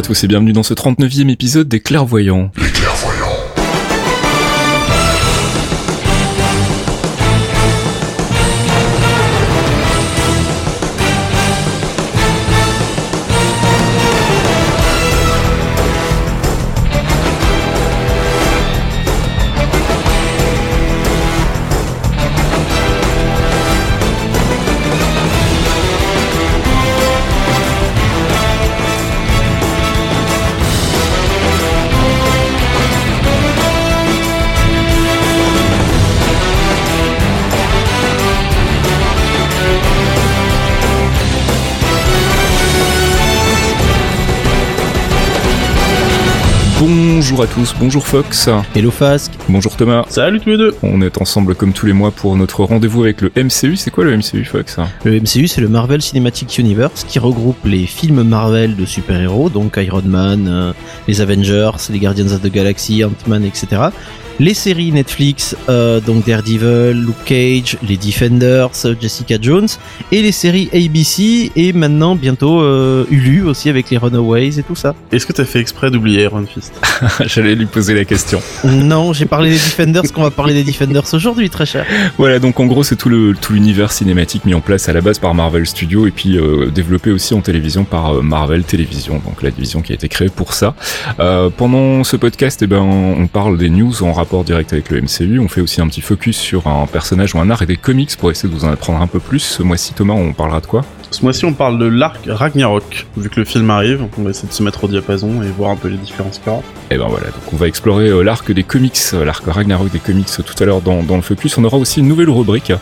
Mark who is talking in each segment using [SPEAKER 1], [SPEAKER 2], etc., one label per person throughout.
[SPEAKER 1] à tous et bienvenue dans ce 39e épisode des Clairvoyants. Bonjour à tous, bonjour Fox.
[SPEAKER 2] Hello Fasque.
[SPEAKER 1] Bonjour Thomas.
[SPEAKER 3] Salut tous les deux.
[SPEAKER 1] On est ensemble comme tous les mois pour notre rendez-vous avec le MCU. C'est quoi le MCU Fox?
[SPEAKER 2] Le MCU c'est le Marvel Cinematic Universe qui regroupe les films Marvel de super-héros, donc Iron Man, euh, les Avengers, les Guardians of the Galaxy, Ant-Man, etc les séries Netflix, euh, donc Daredevil, Luke Cage, les Defenders, Jessica Jones, et les séries ABC, et maintenant bientôt euh, Hulu aussi avec les Runaways et tout ça.
[SPEAKER 3] Est-ce que t'as fait exprès d'oublier Iron Fist?
[SPEAKER 1] J'allais lui poser la question.
[SPEAKER 2] Non, j'ai parlé des Defenders qu'on va parler des Defenders aujourd'hui, très cher.
[SPEAKER 1] Voilà, donc en gros c'est tout le tout l'univers cinématique mis en place à la base par Marvel Studios et puis euh, développé aussi en télévision par euh, Marvel Télévision, donc la division qui a été créée pour ça. Euh, pendant ce podcast, eh ben on parle des news en rapport direct avec le MCU. On fait aussi un petit focus sur un personnage ou un art et des comics pour essayer de vous en apprendre un peu plus. Ce mois-ci, Thomas, on parlera de quoi?
[SPEAKER 3] Ce mois-ci, on parle de l'arc Ragnarok. Vu que le film arrive, on va essayer de se mettre au diapason et voir un peu les différences qu'il
[SPEAKER 1] Et ben voilà, donc on va explorer euh, l'arc des comics, euh, l'arc Ragnarok des comics tout à l'heure dans, dans, le focus. On aura aussi une nouvelle rubrique.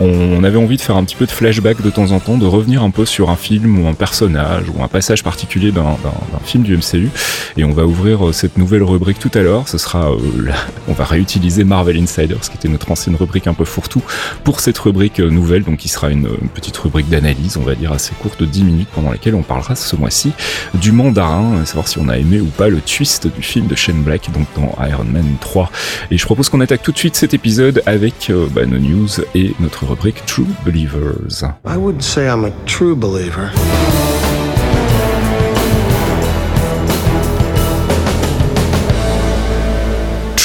[SPEAKER 1] On, avait envie de faire un petit peu de flashback de temps en temps, de revenir un peu sur un film ou un personnage ou un passage particulier d'un film du MCU. Et on va ouvrir euh, cette nouvelle rubrique tout à l'heure. Ce sera, on va réutiliser Marvel Insiders, qui était notre ancienne rubrique un peu fourre-tout, pour cette rubrique nouvelle, donc qui sera une, petite rubrique d'analyse, dire assez courte de 10 minutes pendant laquelle on parlera ce mois-ci du mandarin, savoir si on a aimé ou pas le twist du film de Shane Black, donc dans Iron Man 3. Et je propose qu'on attaque tout de suite cet épisode avec euh, bah, nos news et notre rubrique True Believers. I would say I'm a true believer.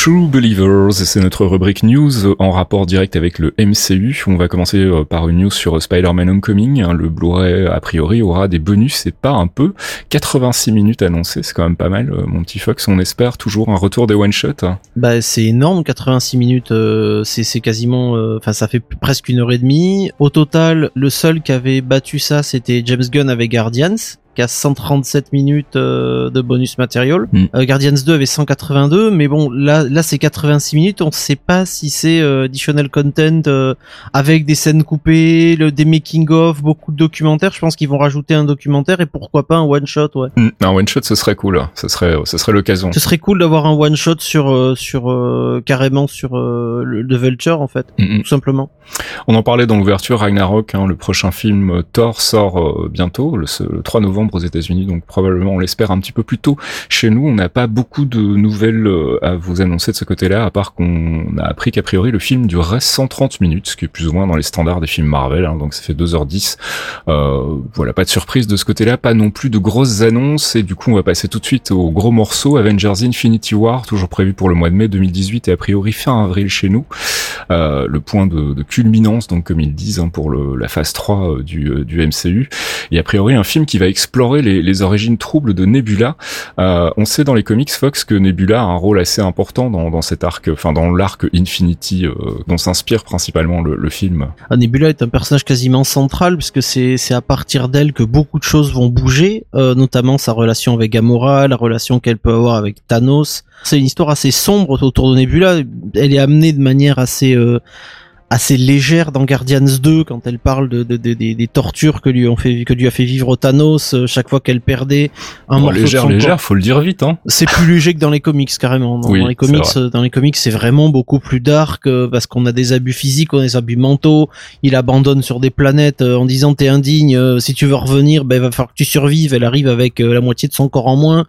[SPEAKER 1] True Believers, c'est notre rubrique news en rapport direct avec le MCU. On va commencer euh, par une news sur Spider-Man Homecoming. Hein. Le Blu-ray, a priori, aura des bonus, c'est pas un peu. 86 minutes annoncées, c'est quand même pas mal, euh, mon petit Fox. On espère toujours un retour des one-shots.
[SPEAKER 2] Bah, c'est énorme, 86 minutes, euh, c'est quasiment, enfin, ça fait presque une heure et demie. Au total, le seul qui avait battu ça, c'était James Gunn avec Guardians qui a 137 minutes euh, de bonus matériel. Mm. Euh, Guardians 2 avait 182, mais bon, là, là c'est 86 minutes. On sait pas si c'est euh, additional content avec des scènes coupées, le, des making of, beaucoup de documentaires. Je pense qu'ils vont rajouter un documentaire et pourquoi pas un one shot, ouais.
[SPEAKER 1] Mm. Un one shot, ce serait cool. Hein. Ce serait, ce serait l'occasion.
[SPEAKER 2] Ce serait cool d'avoir un one shot sur, sur carrément sur le The Vulture en fait, mm, tout simplement.
[SPEAKER 1] On en parlait dans l'ouverture Ragnarok. Hein, le prochain film Thor sort bientôt, le 3 novembre aux États-Unis, donc probablement on l'espère un petit peu plus tôt chez nous. On n'a pas beaucoup de nouvelles euh, à vous annoncer de ce côté-là, à part qu'on a appris qu'a priori le film durerait 130 minutes, ce qui est plus ou moins dans les standards des films Marvel, hein, donc ça fait 2h10. Euh, voilà, pas de surprise de ce côté-là, pas non plus de grosses annonces, et du coup on va passer tout de suite au gros morceau, Avengers Infinity War, toujours prévu pour le mois de mai 2018 et a priori fin avril chez nous. Euh, le point de, de, culminance, donc comme ils disent, hein, pour le, la phase 3 euh, du, euh, du MCU. Et a priori un film qui va explorer explorer les, origines troubles de Nebula. Euh, on sait dans les comics Fox que Nebula a un rôle assez important dans, dans cet arc, enfin dans l'arc Infinity euh, dont s'inspire principalement le, film.
[SPEAKER 2] Ah, Nebula est un personnage quasiment central puisque c'est à partir d'elle que beaucoup de choses vont bouger, euh, notamment sa relation avec Gamora, la relation qu'elle peut avoir avec Thanos. C'est une histoire assez sombre autour de Nebula. Elle est amenée de manière assez assez légère dans Guardians 2 quand elle parle de, de, des tortures que lui ont fait que lui a fait vivre Thanos euh, chaque fois qu'elle perdait
[SPEAKER 1] un morceau légère, de son légère, faut le dire vite hein.
[SPEAKER 2] C'est plus léger que dans les comics carrément. Dans, les comics euh, dans les comics c'est vraiment beaucoup plus dark euh, parce qu'on a des abus physiques, on a des abus mentaux, il abandonne sur des planètes en disant t'es indigne, si tu veux revenir, ben il va falloir que tu survives, elle arrive avec la moitié de son corps en moins.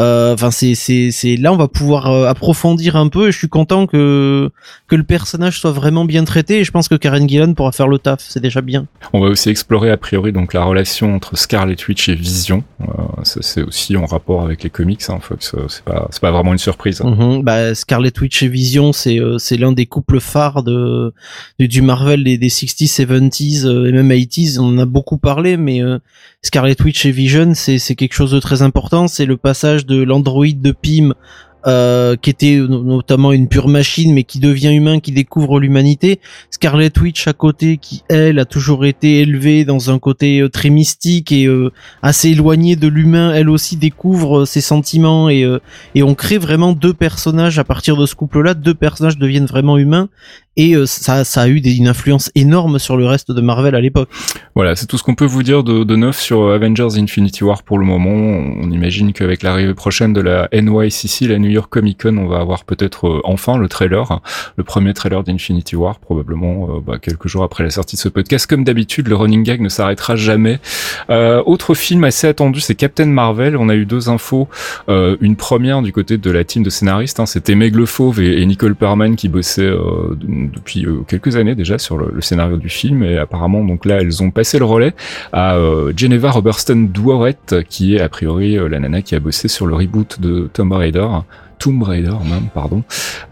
[SPEAKER 2] Euh, Enfin, c'est c'est c'est là on va pouvoir euh, approfondir un peu et je suis content que que le personnage soit vraiment bien traité et je pense que Karen Gillan pourra faire le taf. C'est déjà bien.
[SPEAKER 1] On va aussi explorer a priori donc la relation entre Scarlet Witch et Vision. Euh, ça, c'est aussi en rapport avec les comics. Hein, Fox, c'est pas c'est pas vraiment une surprise. hein.
[SPEAKER 2] Bah, Scarlet Witch et Vision, c'est euh, c'est l'un des couples phares de du, du Marvel des, des 60s, 70s euh, et même 80s. On en a beaucoup parlé, mais euh, Scarlet Witch et Vision, c'est c'est quelque chose de très important. C'est le passage de l'androïde de Pym. euh, qui était no- notamment une pure machine mais qui devient humain, qui découvre l'humanité. Scarlet Witch à côté qui elle a toujours été élevée dans un côté euh, très mystique et euh, assez éloigné de l'humain, elle aussi découvre euh, ses sentiments et euh, et on crée vraiment deux personnages à partir de ce couple-là. Deux personnages deviennent vraiment humains et euh, ça, ça a eu des, une influence énorme sur le reste de Marvel à l'époque.
[SPEAKER 1] Voilà, c'est tout ce qu'on peut vous dire de, de neuf sur Avengers Infinity War pour le moment. On imagine qu'avec l'arrivée prochaine de la NYCC, la New York Comic Con, on va avoir peut-être euh, enfin le trailer, le premier trailer d'Infinity War, probablement euh, bah, quelques jours après la sortie de ce podcast. Comme d'habitude, le running gag ne s'arrêtera jamais. Euh, autre film assez attendu, c'est Captain Marvel. On a eu deux infos. Euh, une première du côté de la team de scénaristes, hein, c'était Meg Le Fauve et, et Nicole Perman qui bossaient depuis euh, quelques années déjà sur le, scénario du film. Et apparemment, donc là, elles ont passé le relais à euh, Geneva Robertson Dworeth, qui est a priori euh, la nana qui a bossé sur le reboot de Tomb Raider. Tomb Raider même, pardon,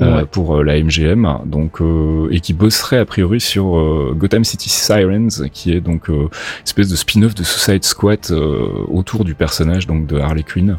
[SPEAKER 1] euh, pour euh, la MGM, donc euh, et qui bosserait a priori sur euh, Gotham City Sirens, qui est donc euh, espèce de spin-off de Suicide Squad euh, autour du personnage donc de Harley Quinn.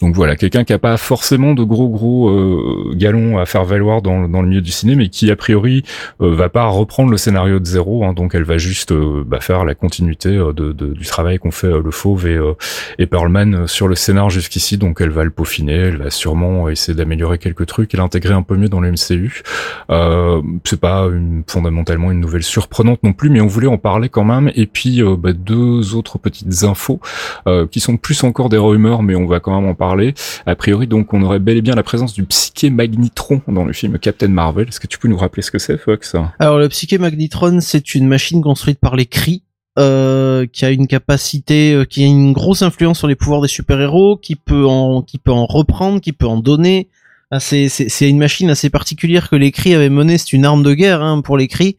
[SPEAKER 1] Donc voilà, quelqu'un qui a pas forcément de gros gros euh, galons à faire valoir dans, dans le milieu du cinéma, mais qui a priori euh, va pas reprendre le scénario de zéro, hein, donc elle va juste bah, faire la continuité de, de- du travail qu'ont fait le Fauve et, euh, et Perlman sur le scénar jusqu'ici, donc elle va le peaufiner, elle va sûrement essayer d'améliorer quelques trucs et l'intégrer un peu mieux dans le MCU. Euh, c'est pas fondamentalement une nouvelle surprenante non plus, mais on voulait en parler quand même. Et puis euh, bah, deux autres petites infos euh, qui sont plus encore des rumeurs, mais on va quand même en parler. A priori, donc, on aurait bel et bien la présence du psyché magnitron dans le film Captain Marvel. Est-ce que tu peux nous rappeler ce que c'est, Fox?
[SPEAKER 2] Alors le Psyché Magnitron, c'est une machine construite par les Kree. Euh, qui a une capacité, euh, qui a une grosse influence sur les pouvoirs des super-héros, qui peut en, qui peut en reprendre, qui peut en donner. Ah, c'est, c'est, c'est une machine assez particulière que les Kree avaient menée. C'est une arme de guerre hein, pour les Kree.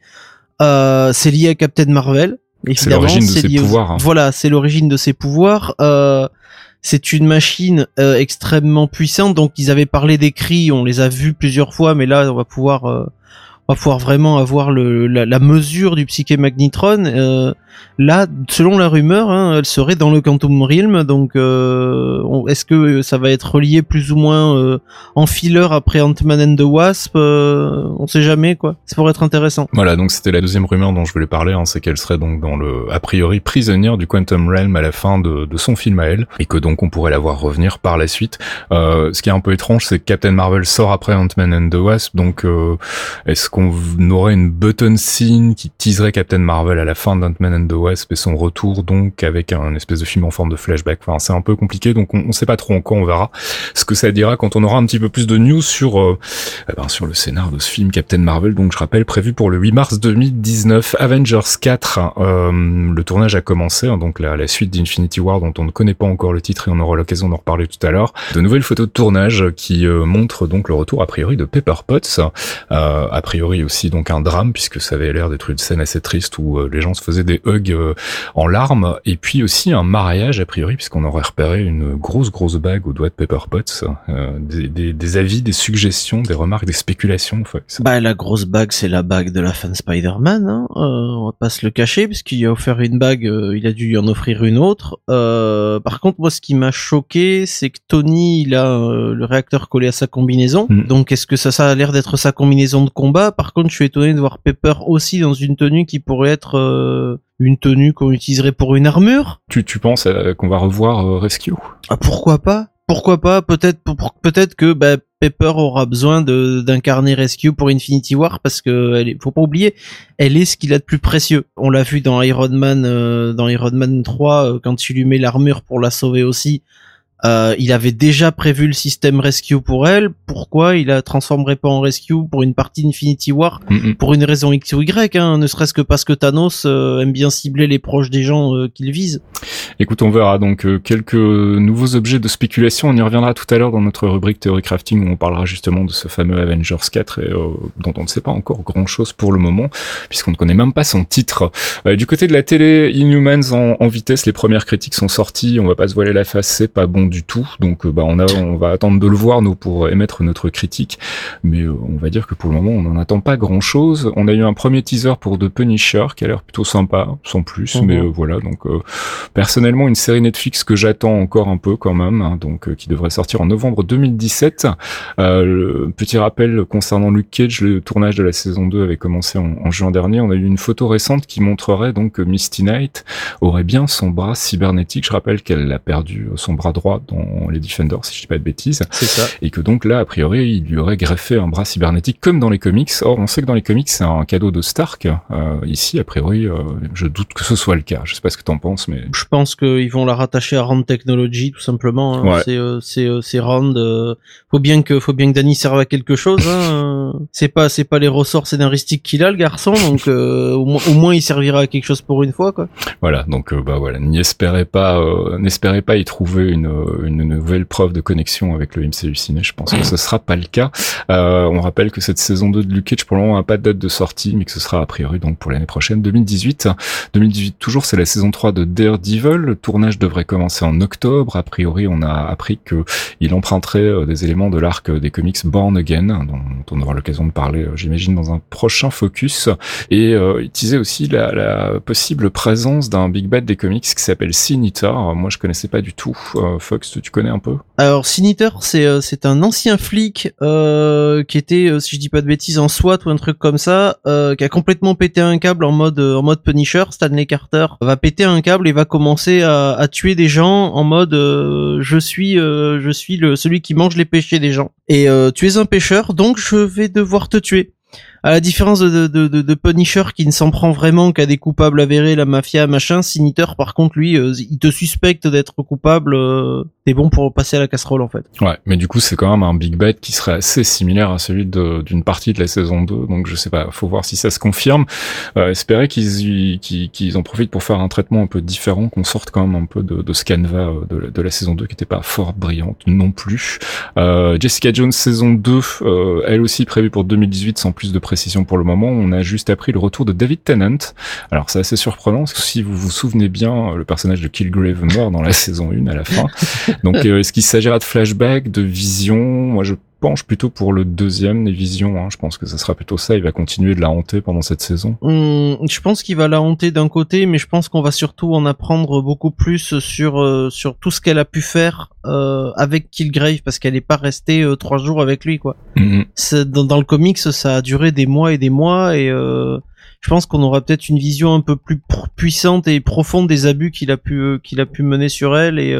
[SPEAKER 2] Euh, c'est lié à Captain Marvel.
[SPEAKER 1] C'est l'origine de ses
[SPEAKER 2] aux-
[SPEAKER 1] pouvoirs, hein.
[SPEAKER 2] Voilà, c'est l'origine de ses pouvoirs. Euh, c'est une machine euh, extrêmement puissante. Donc ils avaient parlé des cris, on les a vus plusieurs fois, mais là on va pouvoir, euh, on va pouvoir vraiment avoir le, la, la mesure du psyché magnitron. Là, selon la rumeur, hein, elle serait dans le Quantum Realm. Donc euh, est-ce que ça va être relié plus ou moins euh, en filler après Ant-Man and the Wasp euh, On sait jamais quoi. Ça pourrait être intéressant.
[SPEAKER 1] Voilà, donc c'était la deuxième rumeur dont je voulais parler, hein, c'est qu'elle serait donc dans le, a priori, prisonnière du Quantum Realm à la fin de, son film à elle, et que donc on pourrait la voir revenir par la suite. Euh, ce qui est un peu étrange, c'est que Captain Marvel sort après Ant-Man and the Wasp, donc est-ce qu'on aurait une button scene qui teaserait Captain Marvel à la fin d'Ant-Man and the Wasp et son retour donc avec un espèce de film en forme de flashback Enfin, c'est un peu compliqué, donc on, on sait pas trop encore, on verra ce que ça dira quand on aura un petit peu plus de news sur euh, eh ben, sur le scénar de ce film Captain Marvel, donc je rappelle prévu pour le 8 mars 2019, Avengers 4. euh, le tournage a commencé, hein, donc la, suite d'Infinity War dont on ne connaît pas encore le titre et on aura l'occasion d'en reparler tout à l'heure. De nouvelles photos de tournage qui euh, montrent donc le retour a priori de Pepper Potts, euh, a priori aussi donc un drame puisque ça avait l'air d'être une scène assez triste où les gens se faisaient des euh, en larmes et puis aussi un mariage a priori puisqu'on aurait repéré une grosse grosse bague au doigt de Pepper Potts, euh, des, des, des avis, des suggestions, des remarques, des spéculations. Fox?
[SPEAKER 2] Bah la grosse bague c'est la bague de la fan Spider-Man, hein. euh, on va pas se le cacher puisqu'il a offert une bague, il a dû en offrir une autre. Par contre moi ce qui m'a choqué c'est que Tony il a le réacteur collé à sa combinaison,
[SPEAKER 1] Mm.
[SPEAKER 2] donc est-ce que ça, ça a l'air d'être sa combinaison de combat? Par contre je suis étonné de voir Pepper aussi dans une tenue qui pourrait être euh, une tenue qu'on utiliserait pour une armure?
[SPEAKER 1] Tu, tu penses euh, qu'on va revoir euh, Rescue?
[SPEAKER 2] Ah, pourquoi pas? Pourquoi pas? Peut-être peut-être que bah, Pepper aura besoin d'incarner Rescue pour Infinity War parce que elle est, faut pas oublier, elle est ce qu'il a de plus précieux. On l'a vu dans Iron Man, euh, dans Iron Man 3 euh, quand il lui met l'armure pour la sauver aussi. Euh, il avait déjà prévu le système Rescue pour elle. Pourquoi il la transformerait pas en Rescue pour une partie Infinity War? Pour une raison X ou Y, hein, ne serait-ce que parce que Thanos euh, aime bien cibler les proches des gens euh, qu'il vise.
[SPEAKER 1] Écoute, on verra donc euh, quelques nouveaux objets de spéculation. On y reviendra tout à l'heure dans notre rubrique théorie crafting où on parlera justement de ce fameux Avengers 4 et, dont on ne sait pas encore grand chose pour le moment puisqu'on ne connaît même pas son titre. Du côté de la télé, Inhumans en, en vitesse, les premières critiques sont sorties. On va pas se voiler la face, c'est pas bon du tout. Donc euh, bah on a, on va attendre de le voir nous pour émettre notre critique. Mais euh, on va dire que pour le moment, on n'en attend pas grand chose. On a eu un premier teaser pour The Punisher qui a l'air plutôt sympa, sans plus.
[SPEAKER 2] Mhm.
[SPEAKER 1] Mais euh, voilà, donc personnellement une série Netflix que j'attends encore un peu quand même, hein, donc qui devrait sortir en novembre 2017. Euh, le petit rappel concernant Luke Cage, le tournage de la saison 2 avait commencé en, en juin dernier. On a eu une photo récente qui montrerait donc que Misty Knight aurait bien son bras cybernétique. Je rappelle qu'elle a perdu son bras droit dans les Defenders, si je dis pas de bêtises
[SPEAKER 2] C'est ça.
[SPEAKER 1] et que donc là, a priori, il lui aurait greffé un bras cybernétique comme dans les comics. Or, on sait que dans les comics, c'est un cadeau de Stark. Euh, ici, a priori, euh, je doute que ce soit le cas. Je sais pas ce que t'en penses, mais
[SPEAKER 2] Je pense qu'ils vont la rattacher à Rand Technology tout simplement. hein.
[SPEAKER 1] Ouais.
[SPEAKER 2] C'est euh, c'est Rand. faut bien que faut bien que Danny serve à quelque chose. Hein. c'est pas c'est pas les ressorts scénaristiques qu'il a le garçon, donc au, moins, au moins il servira à quelque chose pour une fois quoi.
[SPEAKER 1] voilà. Donc, bah voilà, pas, n'espérez pas y trouver une, une nouvelle preuve de connexion avec le MCU ciné. Je pense que ce sera pas le cas. Euh, on rappelle que cette saison 2 de Luke Cage, pour le moment, n'a pas de date de sortie, mais que ce sera a priori donc pour l'année prochaine, 2018. 2018 toujours, c'est la saison 3 de Daredevil. Le tournage devrait commencer en octobre. A priori, on a appris que il emprunterait euh, des éléments de l'arc des comics Born Again, dont on aura l'occasion de parler, euh, j'imagine, dans un prochain focus. Et euh, il disait aussi la, la possible présence d'un big bad des comics qui s'appelle Sinitar. Moi, je connaissais pas du tout. Euh, Tu connais un peu
[SPEAKER 2] Alors Siniter, c'est euh, c'est un ancien flic euh, qui était, euh, si je dis pas de bêtises, en SWAT ou un truc comme ça, qui a complètement pété un câble en mode Punisher. Stanley Carter va péter un câble et va commencer à, tuer des gens en mode je suis le celui qui mange les péchés des gens. Et tu es un pêcheur, donc je vais devoir te tuer. À la différence de, de, de, de Punisher qui ne s'en prend vraiment qu'à des coupables avérés, la mafia, machin, Sinister par contre lui, euh, il te suspecte d'être coupable, euh, t'es bon pour passer à la casserole en fait.
[SPEAKER 1] Ouais, mais du coup, c'est quand même un big bad qui serait assez similaire à celui d'une partie de la saison 2. Donc, je sais pas, faut voir si ça se confirme. Euh, espérer qu'ils qu'ils qu'ils en profitent pour faire un traitement un peu différent, qu'on sorte quand même un peu de, de ce canevas euh, de, la- de la saison 2 qui était pas fort brillante non plus. Euh, Jessica Jones saison 2, euh, elle aussi prévue pour 2018 sans plus de précision pour le moment. On a juste appris le retour de David Tennant. Alors, c'est assez surprenant, si vous vous souvenez bien, le personnage de Killgrave meurt dans la saison 1 à la fin. Donc, euh, est-ce qu'il s'agira de flashback, de vision Moi, je penche plutôt pour le deuxième, les visions. hein. Je pense que ça sera plutôt ça. Il va continuer de la hanter pendant cette saison.
[SPEAKER 2] Hum, je pense qu'il va la hanter d'un côté, mais je pense qu'on va surtout en apprendre beaucoup plus sur euh, sur tout ce qu'elle a pu faire euh, avec Killgrave, parce qu'elle n'est pas restée euh, trois jours avec lui, quoi.
[SPEAKER 1] Mhm.
[SPEAKER 2] C'est- Dans, dans le comics, ça a duré des mois et des mois, et je pense qu'on aura peut-être une vision un peu plus puissante et profonde des abus qu'il a pu qu'il a pu mener sur elle, et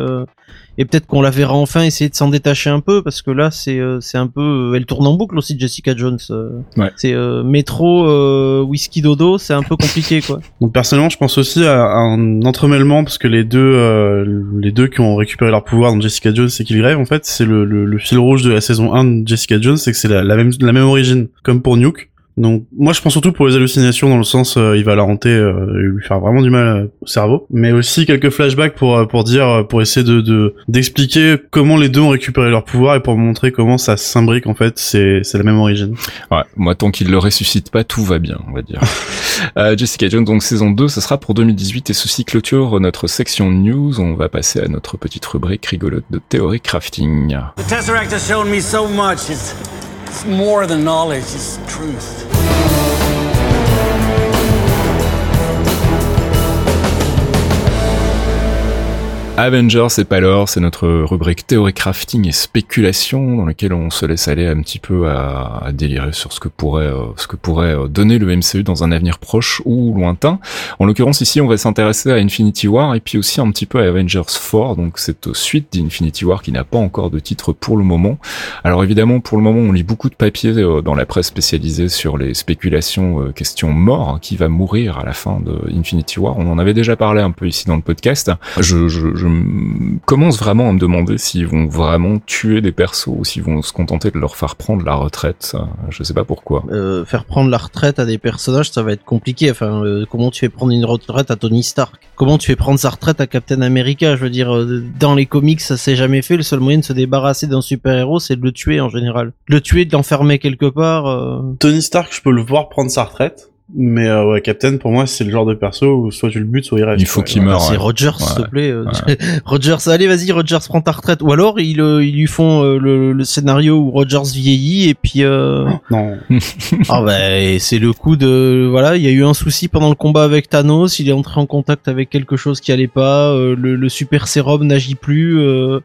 [SPEAKER 2] et peut-être qu'on la verra enfin essayer de s'en détacher un peu, parce que là, c'est euh, c'est un peu, euh, elle tourne en boucle aussi, Jessica Jones. euh.
[SPEAKER 1] Ouais.
[SPEAKER 2] C'est euh, métro, euh, whisky dodo, c'est un peu compliqué, quoi.
[SPEAKER 3] Donc personnellement, je pense aussi à, à un entremêlement parce que les deux, euh, les deux qui ont récupéré leur pouvoir dans Jessica Jones et Killgrave, en fait, c'est le, le, le fil rouge de la saison 1 de Jessica Jones, c'est que c'est la, la même la même origine, comme pour Nuke. Donc moi je pense surtout pour les hallucinations dans le sens euh, il va la hanter euh, et lui faire vraiment du mal euh, au cerveau mais aussi quelques flashbacks pour euh, pour dire euh, pour essayer de de- d'expliquer comment les deux ont récupéré leur pouvoir et pour montrer comment ça s'imbrique en fait c'est c'est la même origine.
[SPEAKER 1] Ouais, moi, tant qu'il le ressuscite pas, tout va bien, on va dire. Euh, Jessica Jones, donc saison 2, ce sera pour 2018 et ceci clôture notre section news. On va passer à notre petite rubrique rigolote de théorie crafting.
[SPEAKER 4] The Tesseract has shown me so much. It's, it's more than knowledge, it's truth.
[SPEAKER 1] Avengers, c'est pas l'or, c'est notre rubrique théorie crafting et spéculation dans laquelle on se laisse aller un petit peu à, délirer sur ce que pourrait, euh, ce que pourrait euh, donner le MCU dans un avenir proche ou lointain. En l'occurrence ici, on va s'intéresser à Infinity War et puis aussi un petit peu à Avengers 4, donc cette suite d'Infinity War qui n'a pas encore de titre pour le moment. Alors évidemment, pour le moment, on lit beaucoup de papiers euh, dans la presse spécialisée sur les spéculations euh, question mort, hein, qui va mourir à la fin de Infinity War. On en avait déjà parlé un peu ici dans le podcast. Je commence vraiment à me demander s'ils vont vraiment tuer des persos ou s'ils vont se contenter de leur faire prendre la retraite. Je sais pas pourquoi.
[SPEAKER 2] Euh, faire prendre la retraite à des personnages, ça va être compliqué. Enfin, euh, comment tu fais prendre une retraite à Tony Stark? Comment tu fais prendre sa retraite à Captain America? Je veux dire, euh, dans les comics, ça s'est jamais fait. Le seul moyen de se débarrasser d'un super-héros, c'est de le tuer en général. Le tuer, de l'enfermer quelque part. euh.
[SPEAKER 3] Tony Stark, je peux le voir prendre sa retraite. Mais euh, ouais, Captain, pour moi, c'est le genre de perso où soit tu le butes, soit il reste.
[SPEAKER 1] Il faut qu'il meure.
[SPEAKER 2] c'est
[SPEAKER 1] ouais.
[SPEAKER 2] Rogers, s'il
[SPEAKER 1] Ouais.
[SPEAKER 2] te plaît. euh, Rogers, allez, vas-y, Rogers, prends ta retraite. Ou alors, ils, euh, ils lui font euh, le, le scénario où Rogers vieillit et puis... Euh...
[SPEAKER 3] Non.
[SPEAKER 2] Ah bah c'est le coup de voilà, il y a eu un souci pendant le combat avec Thanos, il est entré en contact avec quelque chose qui allait pas, euh, le, le super sérum n'agit plus euh,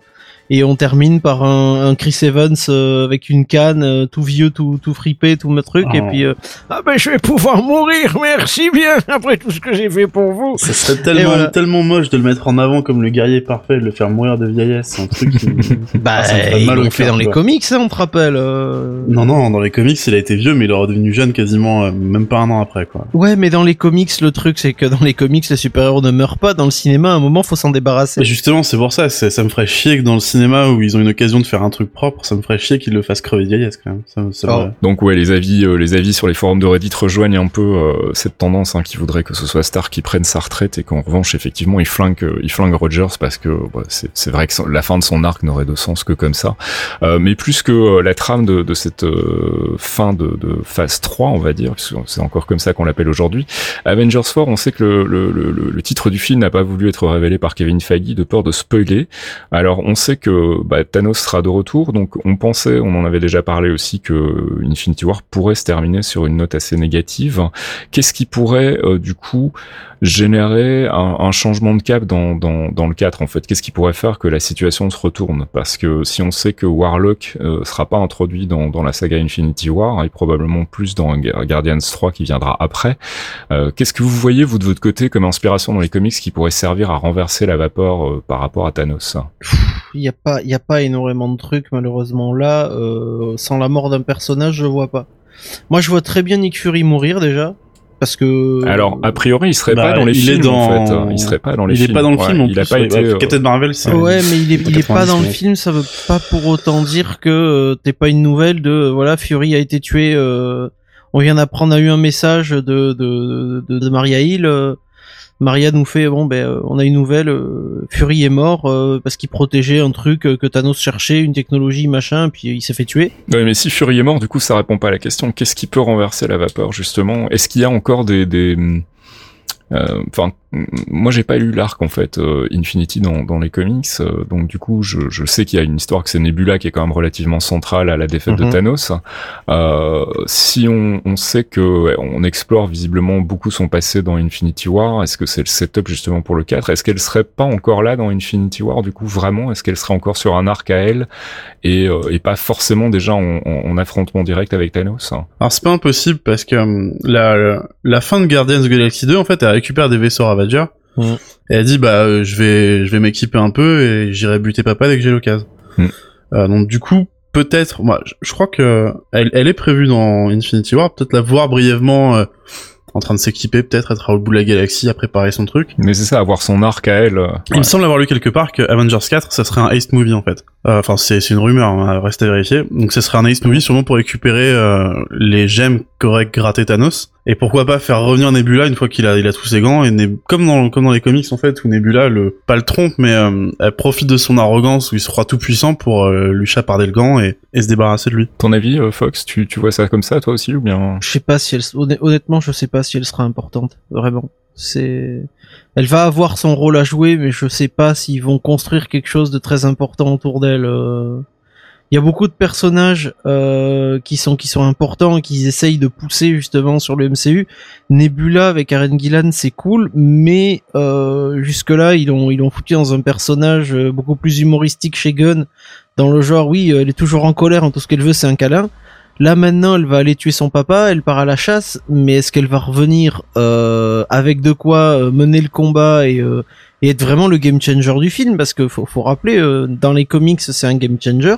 [SPEAKER 2] et on termine par un, un Chris Evans euh, avec une canne, euh, tout vieux, tout tout fripé, tout me truc et
[SPEAKER 3] Oh.
[SPEAKER 2] puis euh, ah ben je vais pouvoir mourir, merci bien après tout ce que j'ai fait pour vous.
[SPEAKER 3] Ça serait tellement,
[SPEAKER 2] voilà.
[SPEAKER 3] tellement moche de le mettre en avant comme le guerrier parfait, de le faire mourir de vieillesse. C'est un truc qui.
[SPEAKER 2] Bah
[SPEAKER 3] Ah, ça me
[SPEAKER 2] ils
[SPEAKER 3] mal
[SPEAKER 2] l'ont fait
[SPEAKER 3] cœur,
[SPEAKER 2] dans les comics, hein, on te rappelle.
[SPEAKER 3] Non, non, dans les comics, il a été vieux, mais il est redevenu jeune quasiment, même pas un an après, quoi.
[SPEAKER 2] Ouais, mais dans les comics, le truc c'est que dans les comics, les super-héros ne meurent pas. Dans le cinéma, à un moment, faut s'en débarrasser.
[SPEAKER 3] Et justement, c'est pour ça, c'est- ça me ferait chier que dans le cinéma où ils ont une occasion de faire un truc propre, ça me ferait chier qu'ils le fassent crever de vieillesse, quand même. Ça, ça
[SPEAKER 2] Oh.
[SPEAKER 3] me-
[SPEAKER 1] Donc ouais, les avis, euh, les avis sur les forums de Reddit rejoignent un peu euh, cette tendance hein, qui voudrait que ce soit Stark qui prenne sa retraite et qu'en revanche, effectivement, il flingue, euh, il flingue Rogers parce que bah, c'est vrai que son- la fin de son arc n'aurait de sens que comme ça. Euh, mais plus que euh, la trame de, de cette euh, fin de, de phase 3, on va dire, c'est encore comme ça qu'on l'appelle aujourd'hui, Avengers 4, on sait que le, le, le, le titre du film n'a pas voulu être révélé par Kevin Feige de peur de spoiler. Alors on sait que bah, Thanos sera de retour, donc on pensait, on en avait déjà parlé aussi, que Infinity War pourrait se terminer sur une note assez négative. Qu'est-ce qui pourrait euh, du coup générer un, un changement de cap dans, dans, dans le 4 en fait Qu'est-ce qui pourrait faire que la situation se retourne? Parce que si on sait que Warlock euh, sera pas introduit dans, dans la saga Infinity War, et probablement plus dans Guardians 3 qui viendra après, euh, qu'est-ce que vous voyez vous de votre côté comme inspiration dans les comics qui pourrait servir à renverser la vapeur euh, par rapport à Thanos?
[SPEAKER 2] Il y a pas, il a pas énormément de trucs malheureusement là. euh, sans la mort d'un personnage, je vois pas. Moi, je vois très bien Nick Fury mourir déjà, parce que.
[SPEAKER 1] Alors, a priori, il serait
[SPEAKER 3] Bah,
[SPEAKER 1] pas dans les
[SPEAKER 3] il est
[SPEAKER 1] films, en
[SPEAKER 3] dans-
[SPEAKER 1] fait. Il serait pas dans les
[SPEAKER 3] il
[SPEAKER 1] films.
[SPEAKER 3] est pas dans le
[SPEAKER 1] Ouais,
[SPEAKER 3] film non
[SPEAKER 1] il
[SPEAKER 3] plus.
[SPEAKER 1] a pas
[SPEAKER 3] ouais.
[SPEAKER 1] été. Euh,
[SPEAKER 3] Captain Marvel, c'est.
[SPEAKER 2] Ouais, mais il est, il est pas
[SPEAKER 3] 90,
[SPEAKER 2] dans le film, ça veut pas pour autant dire que euh, t'es pas une nouvelle de euh, voilà Fury a été tué. euh, on vient d'apprendre, on a eu un message de de de, de Maria Hill. Maria nous fait bon ben euh, on a une nouvelle. euh, Fury est mort euh, parce qu'il protégeait un truc que Thanos cherchait, une technologie machin, puis il s'est fait tuer.
[SPEAKER 1] Ouais, mais si Fury est mort, du coup, ça répond pas à la question. Qu'est-ce qui peut renverser la vapeur, justement? Est-ce qu'il y a encore des, des, enfin, moi j'ai pas lu l'arc en fait euh, Infinity dans, dans les comics, euh, donc du coup je, je sais qu'il y a une histoire que c'est Nebula qui est quand même relativement centrale à la défaite
[SPEAKER 3] Mhm.
[SPEAKER 1] de Thanos. Euh, si on, on sait que ouais, on explore visiblement beaucoup son passé dans Infinity War, est-ce que c'est le setup justement pour le 4 Est-ce qu'elle serait pas encore là dans Infinity War du coup vraiment? Est-ce qu'elle serait encore sur un arc à elle et, euh, et pas forcément déjà en, en- en affrontement direct avec Thanos?
[SPEAKER 3] Alors c'est pas impossible parce que hum, la, la fin de Guardians of the Galaxy 2 en fait elle récupère des vaisseaux
[SPEAKER 2] Mhm.
[SPEAKER 3] et elle dit bah euh, je vais je vais m'équiper un peu et j'irai buter papa dès que j'ai l'occasion.
[SPEAKER 1] Mhm.
[SPEAKER 3] Euh, donc du coup peut-être moi je, je crois que elle, elle est prévue dans Infinity War peut-être la voir brièvement euh, en train de s'équiper peut-être être au bout de la galaxie à préparer son truc.
[SPEAKER 1] Mais c'est ça, avoir son arc à elle.
[SPEAKER 3] Il me semble avoir lu quelque part que Avengers 4, ça serait un heist movie en fait. Enfin, c'est c'est une rumeur, hein, reste à vérifier. Donc, ce serait un heist movie sûrement pour récupérer les gemmes qu'aurait gratté Thanos. Et pourquoi pas faire revenir Nebula une fois qu'il a, il a tous ses gants et Neb- comme dans comme dans les comics en fait où Nebula le pas le trompe mais euh, elle profite de son arrogance où il se croit tout puissant pour euh, lui chaparder le gant et, et se débarrasser de lui.
[SPEAKER 1] Ton avis, euh, Fox, tu, tu vois ça comme ça toi aussi ou bien?
[SPEAKER 2] Je sais pas si elle, honn- honnêtement, je sais pas si elle sera importante, vraiment. C'est, elle va avoir son rôle à jouer, mais je sais pas s'ils vont construire quelque chose de très important autour d'elle. Euh. Il y a beaucoup de personnages euh, qui sont qui sont importants et qu'ils essayent de pousser justement sur le MCU. Nebula avec Karen Gillan, c'est cool, mais euh, jusque là ils l'ont ils l'ont foutu dans un personnage euh, beaucoup plus humoristique chez Gunn, dans le genre oui elle est toujours en colère, hein, tout ce qu'elle veut c'est un câlin. Là maintenant, elle va aller tuer son papa, elle part à la chasse, mais est-ce qu'elle va revenir euh, avec de quoi euh, mener le combat et, euh, et être vraiment le game changer du film? Parce que faut, faut rappeler, euh, dans les comics, c'est un game changer.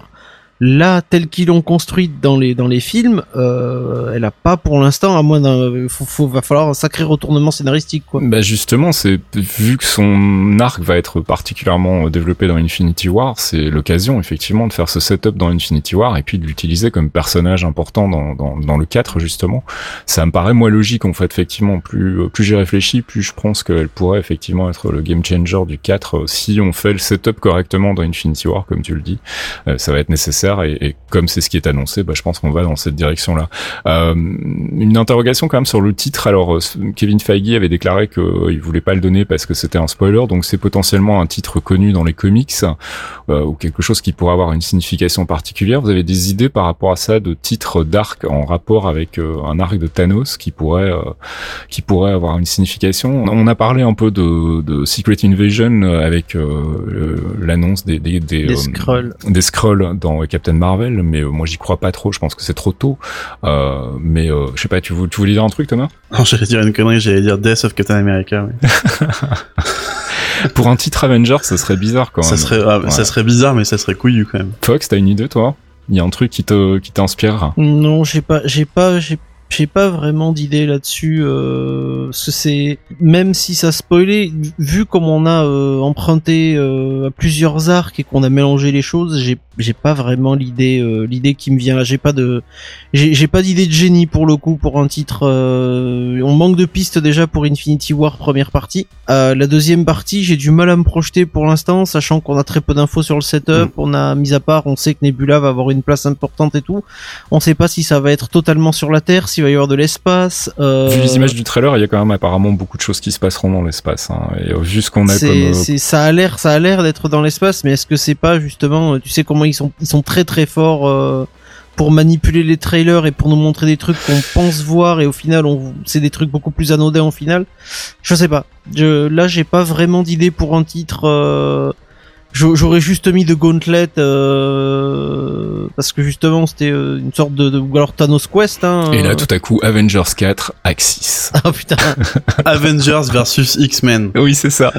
[SPEAKER 2] Là, telle qu'ils l'ont construite dans les dans les films, euh, elle a pas pour l'instant, à moins d'un, faut, va falloir un sacré retournement scénaristique.
[SPEAKER 1] Bah justement, c'est vu que son arc va être particulièrement euh, développé dans Infinity War, c'est l'occasion effectivement de faire ce setup dans Infinity War et puis de l'utiliser comme personnage important dans, dans, le 4 justement. Ça me paraît moins logique en fait effectivement. Plus euh, plus j'y réfléchis, plus je pense qu'elle pourrait effectivement être le game changer du 4 euh, si on fait le setup correctement dans Infinity War comme tu le dis. Ça va être nécessaire et, et comme c'est ce qui est annoncé, bah, je pense qu'on va dans cette direction-là. Euh, une interrogation quand même sur le titre. Alors, euh, Kevin Feige avait déclaré qu'il voulait pas le donner parce que c'était un spoiler, donc c'est potentiellement un titre connu dans les comics euh, ou quelque chose qui pourrait avoir une signification particulière. Vous avez des idées par rapport à ça de titres d'arc en rapport avec euh, un arc de Thanos qui pourrait euh, qui pourrait avoir une signification? On a parlé un peu de, de Secret Invasion euh, avec euh, l'annonce des des, des,
[SPEAKER 2] Les
[SPEAKER 1] euh,
[SPEAKER 2] scrolls.
[SPEAKER 1] des scrolls dans Captain Marvel, mais euh, moi j'y crois pas trop. Je pense que c'est trop tôt. Euh, mais euh, je sais pas. Tu, tu voulais dire un truc, Thomas?
[SPEAKER 3] Non, j'allais dire une connerie, j'allais dire Death of Captain America. oui.
[SPEAKER 1] Pour un titre Avengers, ça serait bizarre quand même.
[SPEAKER 3] Ça serait, ah, ça serait bizarre, mais ça serait couillu quand même.
[SPEAKER 1] Fox, t'as une idée toi? Il y a un truc qui te qui t'inspire
[SPEAKER 2] Non, j'ai pas, j'ai pas, j'ai, j'ai pas vraiment d'idée là-dessus. Euh, parce que c'est même si ça spoilait, vu comme on a euh, emprunté euh, à plusieurs arcs et qu'on a mélangé les choses, j'ai, j'ai pas vraiment l'idée, euh, l'idée qui me vient là. J'ai pas de, j'ai, pas d'idée de génie pour le coup pour un titre. euh, on manque de pistes déjà pour Infinity War première partie. Euh, la deuxième partie, j'ai du mal à me projeter pour l'instant, sachant qu'on a très peu d'infos sur le setup. On a mis à part, on sait que Nebula va avoir une place importante et tout. On sait pas si ça va être totalement sur la Terre, va y avoir de l'espace. Euh...
[SPEAKER 1] Vu les images du trailer, il y a quand même apparemment beaucoup de choses qui se passeront dans l'espace. Hein. Et euh, vu ce qu'on a comme euh,
[SPEAKER 2] ça a l'air, ça a l'air d'être dans l'espace, mais est-ce que c'est pas justement, tu sais comment ils sont, ils sont très très forts euh, pour manipuler les trailers et pour nous montrer des trucs qu'on pense voir et au final, on, c'est des trucs beaucoup plus anodins au final? Je sais pas. Je, là, j'ai pas vraiment d'idée pour un titre. euh, J'aurais juste mis de Gauntlet euh, parce que justement c'était euh, une sorte de, de ou alors Thanos Quest. Hein,
[SPEAKER 1] Et là,
[SPEAKER 2] euh.
[SPEAKER 1] tout à coup, Avengers 4, Axis.
[SPEAKER 2] ah putain.
[SPEAKER 3] Avengers versus X-Men.
[SPEAKER 1] oui, c'est ça.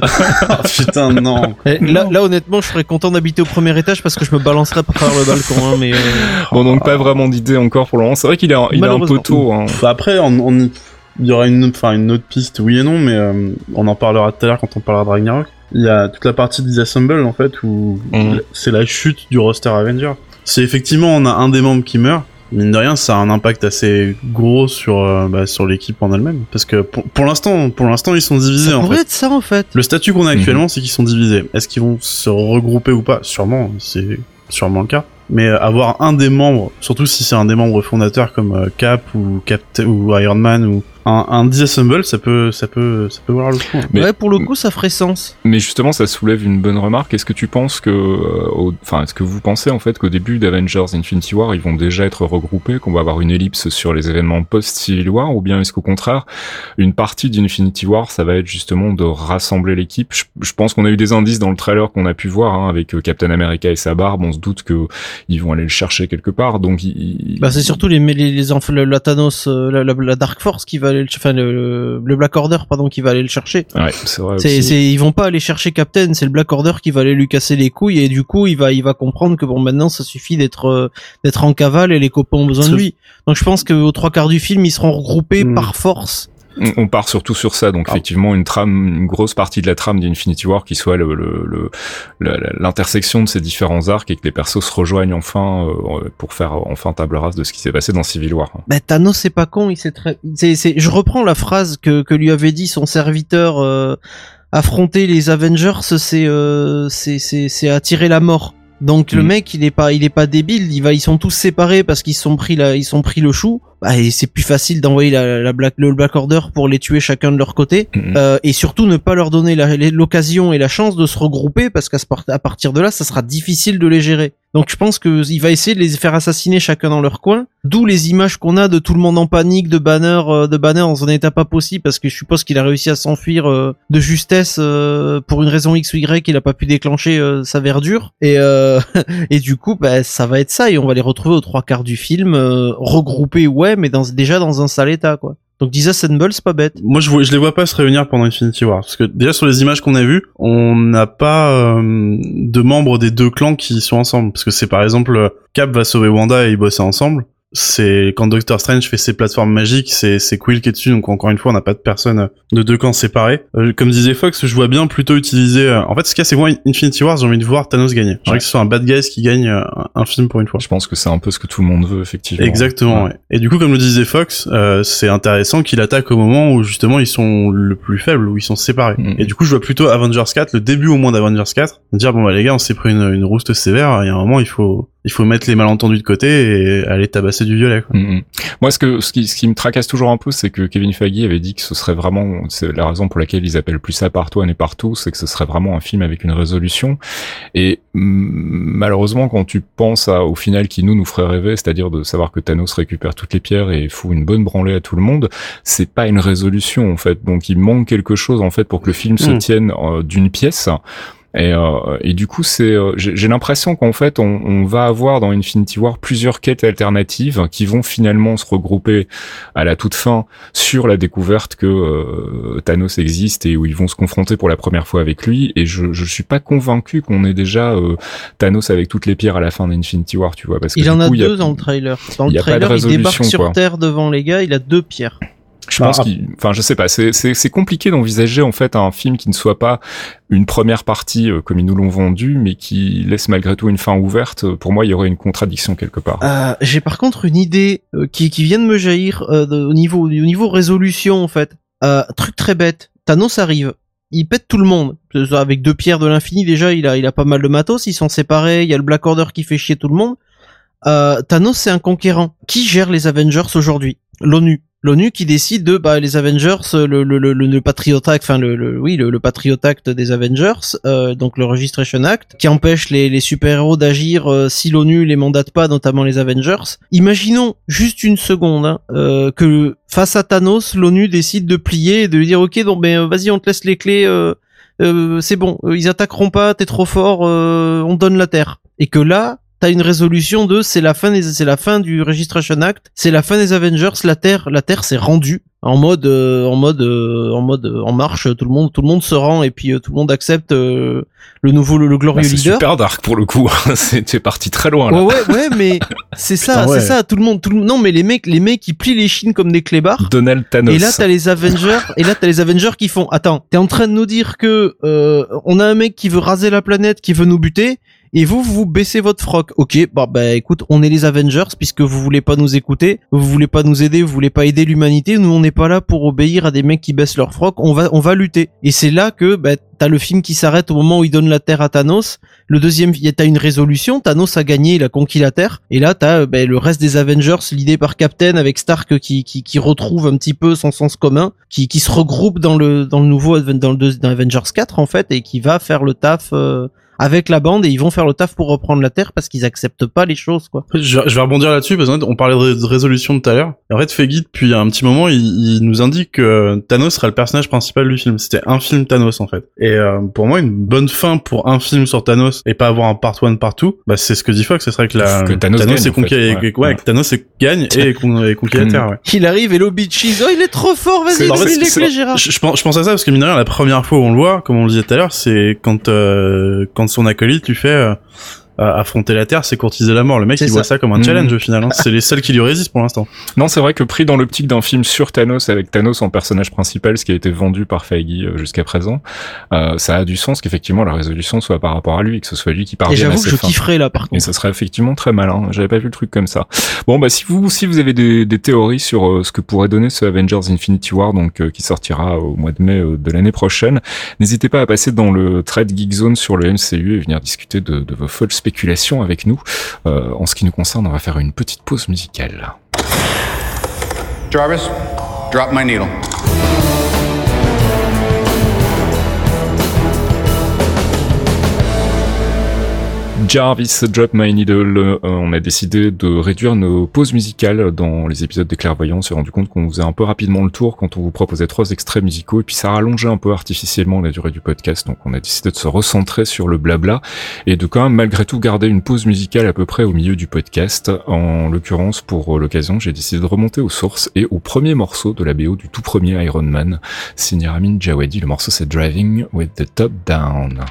[SPEAKER 3] Oh, putain, non.
[SPEAKER 2] Eh, là, là, honnêtement, je serais content d'habiter au premier étage parce que je me balancerais par travers le balcon. Hein, mais euh,
[SPEAKER 1] Bon, donc pas vraiment d'idée encore pour le moment. C'est vrai qu'il est, un- il est un peu tôt. Hein.
[SPEAKER 3] Pff, Après, on, on- il y aura une, autre- enfin, une autre piste, oui et non, mais euh, on en parlera tout à l'heure quand on parlera de Ragnarok. Il y a toute la partie Disassemble, en fait, où
[SPEAKER 1] Mhm.
[SPEAKER 3] c'est la chute du roster Avenger. C'est effectivement, on a un des membres qui meurt. Mine de rien, ça a un impact assez gros sur, euh, bah, sur l'équipe en elle-même. Parce que pour, pour l'instant, pour l'instant, ils sont divisés,
[SPEAKER 2] ça
[SPEAKER 3] en
[SPEAKER 2] pourrait
[SPEAKER 3] fait.
[SPEAKER 2] être ça en fait.
[SPEAKER 3] Le statut qu'on a
[SPEAKER 1] Mhm.
[SPEAKER 3] actuellement, c'est qu'ils sont divisés. Est-ce qu'ils vont se regrouper ou pas? Sûrement, c'est sûrement le cas. Mais euh, avoir un des membres, surtout si c'est un des membres fondateurs comme euh, Cap ou Captain ou Iron Man ou un, un disassemble, ça peut, ça peut, ça peut voir le coup. hein.
[SPEAKER 1] Mais-
[SPEAKER 2] ouais, pour le coup, ça ferait sens.
[SPEAKER 1] Mais justement, ça soulève une bonne remarque. Est-ce que tu penses que, euh, au- enfin, est-ce que vous pensez en fait qu'au début d'Avengers Infinity War, ils vont déjà être regroupés, qu'on va avoir une ellipse sur les événements post-Civil War, ou bien est-ce qu'au contraire, une partie d'Infinity War, ça va être justement de rassembler l'équipe? Je, je pense qu'on a eu des indices dans le trailer qu'on a pu voir hein, avec euh, Captain America et sa barbe. On se doute que ils vont aller le chercher quelque part. Donc, ils-
[SPEAKER 2] Bah, c'est surtout les, les, les enfants, le- la Thanos, euh, la, la, la Dark Force qui va aller, le, enfin le, le Black Order, pardon, qui va aller le chercher.
[SPEAKER 1] ouais, c'est vrai.
[SPEAKER 2] C'est, ils vont pas aller chercher Captain, c'est le Black Order qui va aller lui casser les couilles et du coup, il va, il va comprendre que bon, maintenant, ça suffit d'être, euh, d'être en cavale et les copains ont besoin de lui. Donc, je pense qu'aux trois quarts du film, ils seront regroupés
[SPEAKER 3] Mm.
[SPEAKER 2] par force.
[SPEAKER 1] On- On part surtout sur ça, donc
[SPEAKER 3] Ah.
[SPEAKER 1] effectivement une trame, une grosse partie de la trame d'Infinity War qui soit le, le, le- l'intersection de ces différents arcs et que les persos se rejoignent enfin euh, pour faire enfin table rase de ce qui s'est passé dans Civil War.
[SPEAKER 2] Bah, Thanos, c'est pas con, il sait très, c'est, c'est, je reprends la phrase que, que lui avait dit son serviteur, euh, affronter les Avengers, c'est, euh, c'est, attirer la mort. Donc le
[SPEAKER 1] Mm.
[SPEAKER 2] mec, il est pas, il est pas débile. Il va, ils sont tous séparés parce qu'ils sont pris la, ils sont pris le chou. Bah, et c'est plus facile d'envoyer la, la Black, le Black Order pour les tuer chacun de leur côté.
[SPEAKER 1] Mhm.
[SPEAKER 2] Euh, et surtout ne pas leur donner l'occasion et la chance de se regrouper parce qu'à à partir de là, ça sera difficile de les gérer. Donc je pense que il va essayer de les faire assassiner chacun dans leur coin. D'où les images qu'on a de tout le monde en panique, de Banner, euh, de Banner dans un état pas possible parce que je suppose qu'il a réussi à s'enfuir euh, de justesse euh, pour une raison X ou Y, il a pas pu déclencher euh, sa verdure. Et euh, et du coup, bah, ça va être ça et on va les retrouver aux trois quarts du film euh, regroupés, ouais, mais déjà dans un sale état quoi. Donc Disassemble, c'est pas bête.
[SPEAKER 3] Moi, je, les vois pas se réunir pendant Infinity War. Parce que déjà, sur les images qu'on a vues, on n'a pas euh, de membres des deux clans qui sont ensemble. Parce que c'est par exemple, Cap va sauver Wanda et ils bossent ensemble c'est quand Doctor Strange fait ses plateformes magiques, c'est c'est Quill qui est dessus, donc encore une fois on n'a pas de personne de deux camps séparés. Euh, comme disait Fox, je vois bien plutôt utiliser. Euh, en fait, ce qu'il y a, c'est moi Infinity War, j'ai envie de voir Thanos gagner. J'ai envie que ce soit un bad guy qui gagne euh, un film pour une fois.
[SPEAKER 1] Je pense que c'est un peu ce que tout le monde veut effectivement.
[SPEAKER 3] Exactement. Ouais. Et du coup, comme le disait Fox, c'est intéressant qu'il attaque au moment où justement ils sont le plus faibles, où ils sont séparés. Mm. Et du coup, je vois plutôt Avengers 4, le début au moins d'Avengers 4, dire bon bah les gars, on s'est pris une, une rouste sévère. Il y a un moment, il faut il faut mettre les malentendus de côté et aller tabasser du violet. Quoi.
[SPEAKER 1] Mm, mm. Moi, ce que ce qui, ce qui me tracasse toujours un peu, c'est que Kevin Feige avait dit que ce serait vraiment, c'est la raison pour laquelle ils appellent plus ça Part One et Partout, c'est que ce serait vraiment un film avec une résolution. Et mm, malheureusement, quand tu penses à, au final qui nous nous ferait rêver, c'est-à-dire de savoir que Thanos récupère toutes les pierres et fout une bonne branlée à tout le monde, c'est pas une résolution en fait. Donc il manque quelque chose en fait pour que le film se tienne euh, d'une pièce. Et, euh, et du coup, c'est, euh, j'ai l'impression qu'en fait, on, on, va avoir dans Infinity War plusieurs quêtes alternatives qui vont finalement se regrouper à la toute fin sur la découverte que euh, Thanos existe et où ils vont se confronter pour la première fois avec lui. Et je, je suis pas convaincu qu'on ait déjà euh, Thanos avec toutes les pierres à la fin d'Infinity War, tu vois. Parce que
[SPEAKER 2] il en a deux dans le trailer. Dans le trailer, il débarque sur Terre devant les gars, il a deux pierres.
[SPEAKER 1] Je pense ah. qu'il, enfin, je sais pas, c'est compliqué d'envisager en fait un film qui ne soit pas une première partie euh, comme ils nous l'ont vendu, mais qui laisse malgré tout une fin ouverte. Pour moi, il y aurait une contradiction quelque part.
[SPEAKER 2] Euh, J'ai par contre une idée euh, qui, qui vient de me jaillir euh, au niveau au niveau résolution en fait. truc très bête. Thanos arrive, il pète tout le monde. Avec deux pierres de l'infini déjà, il a il a pas mal de matos. Ils sont séparés. Il y a le Black Order qui fait chier tout le monde. Thanos c'est un conquérant. Qui gère les Avengers aujourd'hui? L'ONU l'ONU qui décide de bah les Avengers le le le, le Patriot Act enfin le, le oui le, le Patriot Act des Avengers euh, donc le Registration Act qui empêche les, les super-héros d'agir euh, si l'ONU les mandate pas notamment les Avengers. Imaginons juste une seconde hein, euh, que face à Thanos l'ONU décide de plier et de lui dire ok donc ben vas-y on te laisse les clés c'est bon ils attaqueront pas t'es trop fort on donne la terre. Et que là t'as une résolution de c'est la fin des, c'est la fin du Registration Act, c'est la fin des Avengers, la Terre, la Terre s'est rendue en mode, euh, en mode, euh, en mode, euh, en marche, tout le monde, tout le monde se rend et puis tout le monde accepte le nouveau, le, glorieux bah, leader.
[SPEAKER 1] C'est super dark pour le coup, c'était parti très loin là.
[SPEAKER 2] Ouais, ouais, ouais mais c'est ça, c'est ça, tout le monde, tout le non, mais les mecs, les mecs qui plient les chines comme des clébards.
[SPEAKER 1] Donald Thanos.
[SPEAKER 2] Et là t'as les Avengers, et là t'as les Avengers qui font, attends, t'es en train de nous dire que on a un mec qui veut raser la planète, qui veut nous buter et vous, vous baissez votre froc. Ok, bah, bah écoute, on est les Avengers puisque vous voulez pas nous écouter, vous voulez pas nous aider, vous voulez pas aider l'humanité. Nous, on n'est pas là pour obéir à des mecs qui baissent leur froc. On va, on va lutter. Et c'est là que bah, t'as le film qui s'arrête au moment où il donne la Terre à Thanos. Le deuxième, t'as une résolution. Thanos a gagné, il a conquis la Terre. Et là, t'as bah, le reste des Avengers, l'idée par Captain avec Stark qui, qui, qui retrouve un petit peu son sens commun, qui, qui se regroupe dans le dans le nouveau dans le dans Avengers 4 en fait et qui va faire le taf. Euh, avec la bande et ils vont faire le taf pour reprendre la Terre parce qu'ils acceptent pas les choses quoi.
[SPEAKER 3] Je, vais rebondir là-dessus parce qu'on parlait de, résolution tout à l'heure. En fait, Feige depuis un petit moment, il, il, nous indique que Thanos sera le personnage principal du film. C'était un film Thanos en fait. Et euh, pour moi, une bonne fin pour un film sur Thanos et pas avoir un part one partout, bah c'est ce que dit Fox, ce serait que la
[SPEAKER 1] que Thanos,
[SPEAKER 3] Thanos
[SPEAKER 1] gagne,
[SPEAKER 3] conquis,
[SPEAKER 1] ouais,
[SPEAKER 3] ouais, ouais, Thanos gagne et, conquis la Terre. Ouais.
[SPEAKER 2] Il arrive et l'Obi oh il est trop fort, vas-y, en fait, les clés, Gérard.
[SPEAKER 3] Je, je, pense, je pense à ça parce que mine de rien, la première fois où on le voit, comme on le disait tout à l'heure, c'est quand euh, quand son acolyte lui fait euh, affronter la Terre, c'est courtiser la mort. Le mec, il voit ça comme un mmh. challenge au final. Hein. c'est les seuls qui lui résistent pour l'instant.
[SPEAKER 1] Non, c'est vrai que pris dans l'optique d'un film sur Thanos avec Thanos en personnage principal, ce qui a été vendu par Feige euh, jusqu'à présent, euh, ça a du sens qu'effectivement la résolution soit par rapport à lui, que ce soit lui qui parvienne
[SPEAKER 2] Et j'avoue que je kifferais là par contre.
[SPEAKER 1] Et ça serait effectivement très malin. J'avais pas vu le truc comme ça. Bon bah si vous si vous avez des, des théories sur euh, ce que pourrait donner ce Avengers Infinity War, donc euh, qui sortira au mois de mai euh, de l'année prochaine, n'hésitez pas à passer dans le trade Geek Zone sur le MCU et venir discuter de, de vos folles spéculations avec nous. Euh, en ce qui nous concerne, on va faire une petite pause musicale.
[SPEAKER 5] Jarvis, drop my needle.
[SPEAKER 1] Jarvis Drop My Needle, euh, on a décidé de réduire nos pauses musicales dans les épisodes des clairvoyants. On s'est rendu compte qu'on faisait un peu rapidement le tour quand on vous proposait trois extraits musicaux et puis ça rallongeait un peu artificiellement la durée du podcast. Donc on a décidé de se recentrer sur le blabla et de quand même malgré tout garder une pause musicale à peu près au milieu du podcast. En l'occurrence, pour l'occasion, j'ai décidé de remonter aux sources et au premier morceau de la BO du tout premier Iron Man, signé Ramin Djawadi. Le morceau c'est Driving with the Top Down.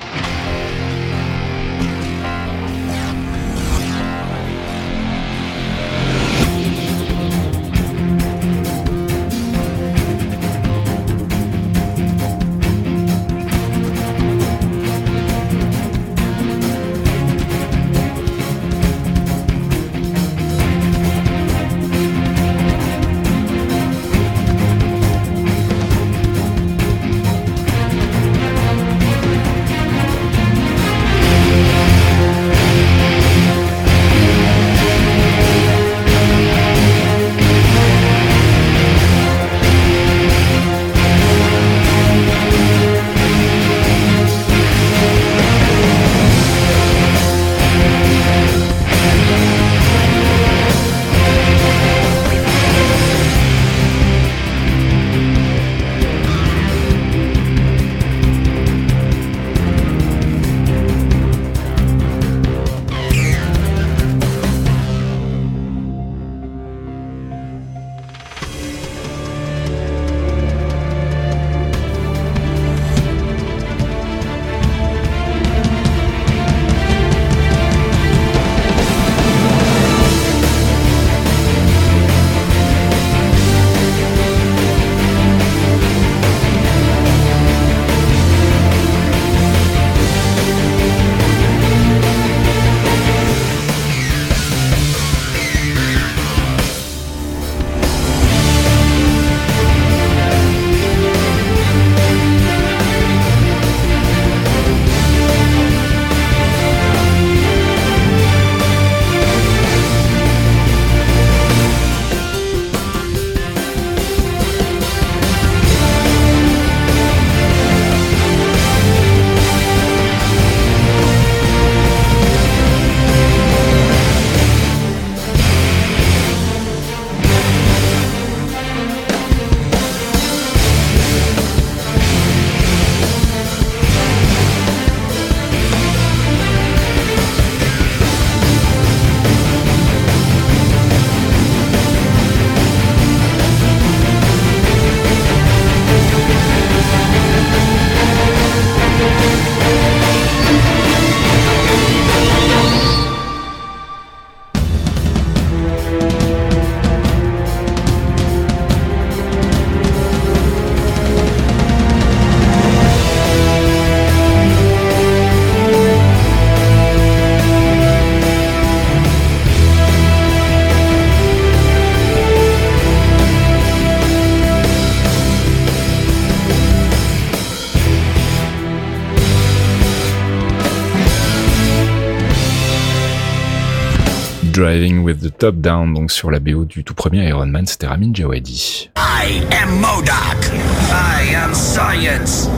[SPEAKER 1] Driving with the Top Down, donc sur la BO du tout premier Iron Man, c'était Ramin Djawadi.
[SPEAKER 5] I am Modoc. I am science.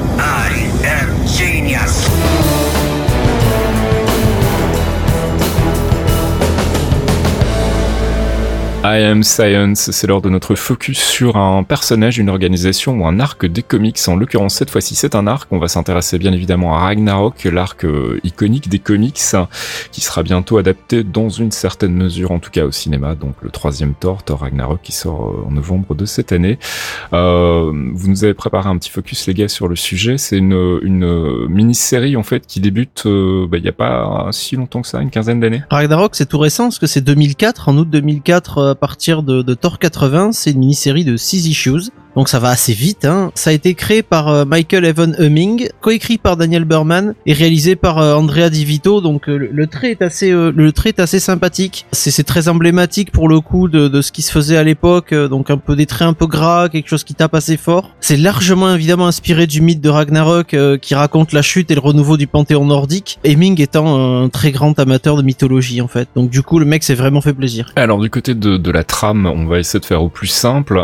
[SPEAKER 1] I Am Science, c'est l'heure de notre focus sur un personnage, une organisation ou un arc des comics. En l'occurrence, cette fois-ci, c'est un arc. On va s'intéresser bien évidemment à Ragnarok, l'arc euh, iconique des comics, qui sera bientôt adapté dans une certaine mesure, en tout cas au cinéma. Donc le troisième Thor, Thor Ragnarok, qui sort euh, en novembre de cette année. Euh, vous nous avez préparé un petit focus, les gars, sur le sujet. C'est une, une mini-série en fait qui débute bah, il n'y a pas si longtemps que ça, une quinzaine d'années.
[SPEAKER 2] Ragnarok, c'est tout récent parce que c'est 2004, en août 2004 à partir de, de Thor 80, c'est une mini-série de 6 issues donc ça va assez vite. Hein. Ça a été créé par euh, Michael Evan Humming, coécrit par Daniel Berman et réalisé par euh, Andrea Di Vito. Donc euh, le trait est assez, le trait est assez sympathique. C'est très emblématique pour le coup de, de ce qui se faisait à l'époque. donc un peu des traits un peu gras, quelque chose qui tape assez fort. C'est largement évidemment inspiré du mythe de Ragnarok qui raconte la chute et le renouveau du panthéon nordique. Hemming étant un très grand amateur de mythologie en fait. Donc du coup le mec s'est vraiment fait plaisir.
[SPEAKER 1] Alors du côté de, de la trame, on va essayer de faire au plus simple.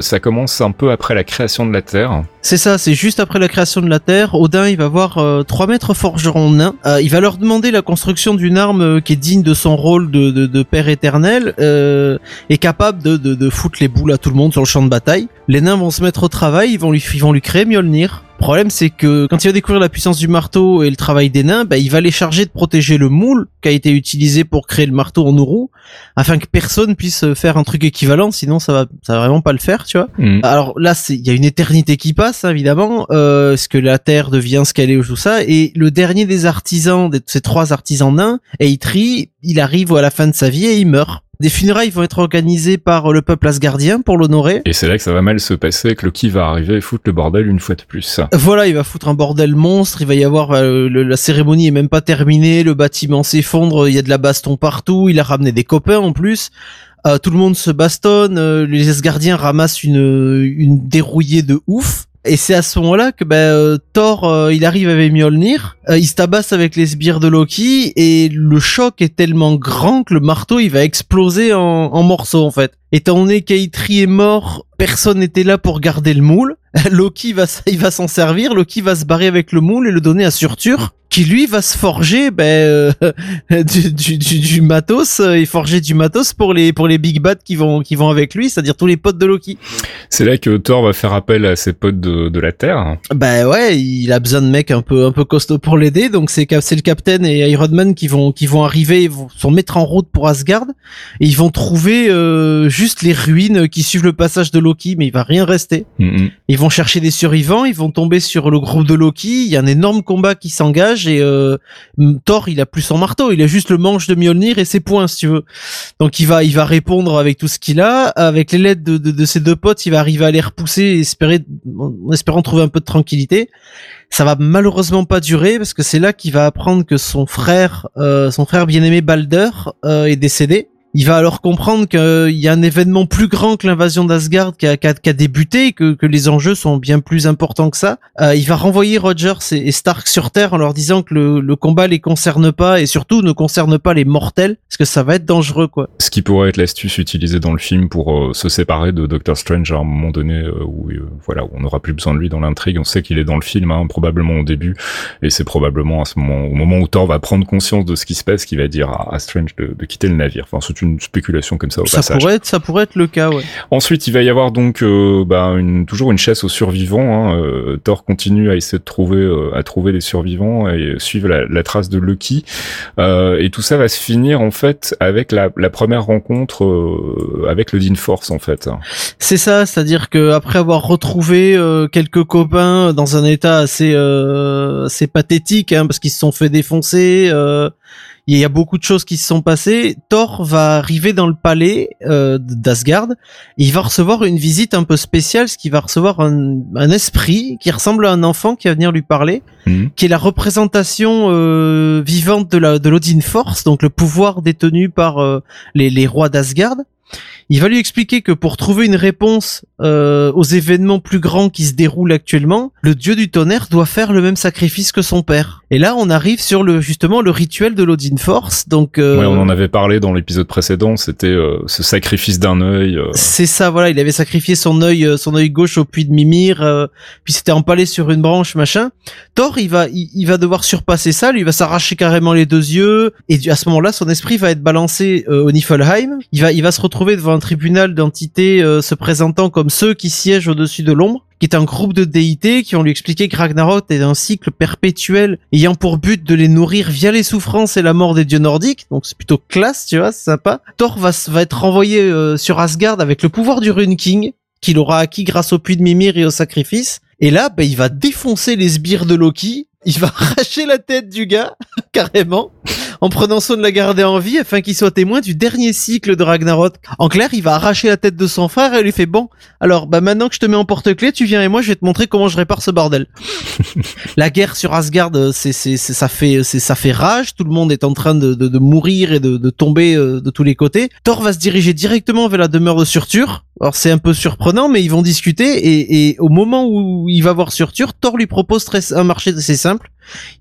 [SPEAKER 1] ça commence un peu après la création de la Terre.
[SPEAKER 2] C'est ça, c'est juste après la création de la Terre. Odin, il va voir euh, trois maîtres forgerons nains. Euh, il va leur demander la construction d'une arme euh, qui est digne de son rôle de, père éternel et capable de foutre les boules à tout le monde sur le champ de bataille. Les nains vont se mettre au travail, ils vont lui, ils vont lui créer Mjolnir. Le problème, c'est que quand il va découvrir la puissance du marteau et le travail des nains, bah, il va les charger de protéger le moule qui a été utilisé pour créer le marteau en Uru, afin que personne puisse faire un truc équivalent, sinon ça va, ça va vraiment pas le faire, tu vois.
[SPEAKER 1] Mm.
[SPEAKER 2] Alors là, c'est il y a une éternité qui passe, hein, évidemment, euh, ce que la Terre devient ce qu'elle est ou tout ça. Et le dernier des artisans, de ces trois artisans nains, Eitri, il arrive à la fin de sa vie et il meurt. Des funérailles vont être organisées par le peuple asgardien pour l'honorer.
[SPEAKER 1] Et c'est là que ça va mal se passer, que Loki va arriver et foutre le bordel une fois de plus.
[SPEAKER 2] Voilà, il va foutre un bordel monstre, il va y avoir euh, le- la cérémonie est même pas terminée, le bâtiment s'effondre, il y a de la baston partout, il a ramené des copains en plus. Euh, tout le monde se bastonne, euh, les Asgardiens ramassent une une dérouillée de ouf. Et c'est à ce moment-là que ben, euh, Thor, euh, il arrive avec Mjolnir, euh, il se tabasse avec les sbires de Loki, et le choc est tellement grand que le marteau, il va exploser en, en morceaux en fait. Étant donné qu'Aitri est mort, personne n'était là pour garder le moule. Loki va, il va s'en servir, Loki va se barrer avec le moule et le donner à Surtur, qui lui va se forger ben, euh, du, du, du, du matos euh, et forger du matos pour les pour les big bad qui vont qui vont avec lui, c'est-à-dire tous les potes de Loki.
[SPEAKER 1] C'est là que Thor va faire appel à ses potes de, de la Terre.
[SPEAKER 2] Ben ouais, il a besoin de mecs un peu un peu costauds pour l'aider, donc c'est c'est le Captain et Iron Man qui vont qui vont arriver, ils vont sont mettre en route pour Asgard et ils vont trouver euh, juste les ruines qui suivent le passage de Loki, mais il va rien rester.
[SPEAKER 1] Mm, mm.
[SPEAKER 2] Ils vont chercher des survivants, ils vont tomber sur le groupe de Loki, il y a un énorme combat qui s'engage et euh, Thor, il a plus son marteau, il a juste le manche de Mjolnir et ses poings si tu veux. Donc il va il va répondre avec tout ce qu'il a, avec les lettres de, de, de ses deux potes, il va arriver à les repousser et espérer en espérant trouver un peu de tranquillité. Ça va malheureusement pas durer parce que c'est là qu'il va apprendre que son frère euh, son frère bien-aimé Balder euh, est décédé. Il va alors comprendre qu'il y a un événement plus grand que l'invasion d'Asgard qui a, a- débuté, et que, les enjeux sont bien plus importants que ça. Euh, il va renvoyer Rogers et, Stark sur Terre en leur disant que le, le combat les concerne pas et surtout ne concerne pas les mortels, parce que ça va être dangereux quoi.
[SPEAKER 1] Ce qui pourrait être l'astuce utilisée dans le film pour euh, se séparer de Doctor Strange à un moment donné euh, où euh, voilà où on n'aura plus besoin de lui dans l'intrigue. On sait qu'il est dans le film, hein, probablement au début, et c'est probablement à ce moment, au moment où Thor va prendre conscience de ce qui se passe, qu'il va dire à, Strange de, de quitter le navire. Enfin, c'est une spéculation comme ça au
[SPEAKER 2] Ça
[SPEAKER 1] passage.
[SPEAKER 2] pourrait être, ça pourrait être le cas, ouais.
[SPEAKER 1] Ensuite, il va y avoir donc euh, bah, une, toujours une chasse aux survivants. Hein. Euh, Thor continue à essayer de trouver, euh, à trouver des survivants et suivre la, la trace de Loki. Euh, et tout ça va se finir en fait avec la, la première rencontre euh, avec le Dean Force en fait.
[SPEAKER 2] C'est ça, c'est-à-dire que après avoir retrouvé euh, quelques copains dans un état assez euh, assez pathétique, hein, parce qu'ils se sont fait défoncer, euh, il y a beaucoup de choses qui se sont passées. Thor va arriver dans le palais euh, d'Asgard, il va recevoir une visite un peu spéciale, parce qu'il va recevoir un, un esprit qui ressemble à un enfant qui va venir lui parler,
[SPEAKER 1] Mhm.
[SPEAKER 2] qui est la représentation euh, vivante de la de l'Odin Force, donc le pouvoir détenu par euh, les, les rois d'Asgard. Il va lui expliquer que pour trouver une réponse euh, aux événements plus grands qui se déroulent actuellement, le dieu du tonnerre doit faire le même sacrifice que son père. Et là, on arrive sur le justement le rituel de l'Odin Force. Donc, euh,
[SPEAKER 1] Ouais, on en avait parlé dans l'épisode précédent. C'était euh, ce sacrifice d'un œil. euh,
[SPEAKER 2] c'est ça, voilà. Il avait sacrifié son œil, euh, son œil gauche au puits de Mimir, euh, puis c'était empalé sur une branche, machin. Thor, il va, il, il va devoir surpasser ça. Lui, il va s'arracher carrément les deux yeux, et à ce moment-là, son esprit va être balancé euh, au Niflheim. Il va, il va se retrouver devant un tribunal d'entités euh, se présentant comme ceux qui siègent au-dessus de l'ombre qui est un groupe de déités qui vont lui expliquer que Ragnarok est un cycle perpétuel ayant pour but de les nourrir via les souffrances et la mort des dieux nordiques. Donc c'est plutôt classe, tu vois, c'est sympa. Thor va, va être renvoyé euh, sur Asgard avec le pouvoir du Rune King qu'il aura acquis grâce au puits de Mimir et au sacrifice. Et là, bah, il va défoncer les sbires de Loki. Il va arracher la tête du gars, carrément, en prenant soin de la garder en vie afin qu'il soit témoin du dernier cycle de Ragnarok. En clair, il va arracher la tête de son frère et lui fait bon, alors bah maintenant que je te mets en porte-clés, tu viens et moi je vais te montrer comment je répare ce bordel. la guerre sur Asgard, euh, c'est c'est c'est- ça fait c'est ça fait rage. Tout le monde est en train de de, de mourir et de de tomber euh, de tous les côtés. Thor va se diriger directement vers la demeure de Surtur. Alors c'est un peu surprenant, mais ils vont discuter et, et au moment où il va voir Surtur, Thor lui propose très, un marché assez simple.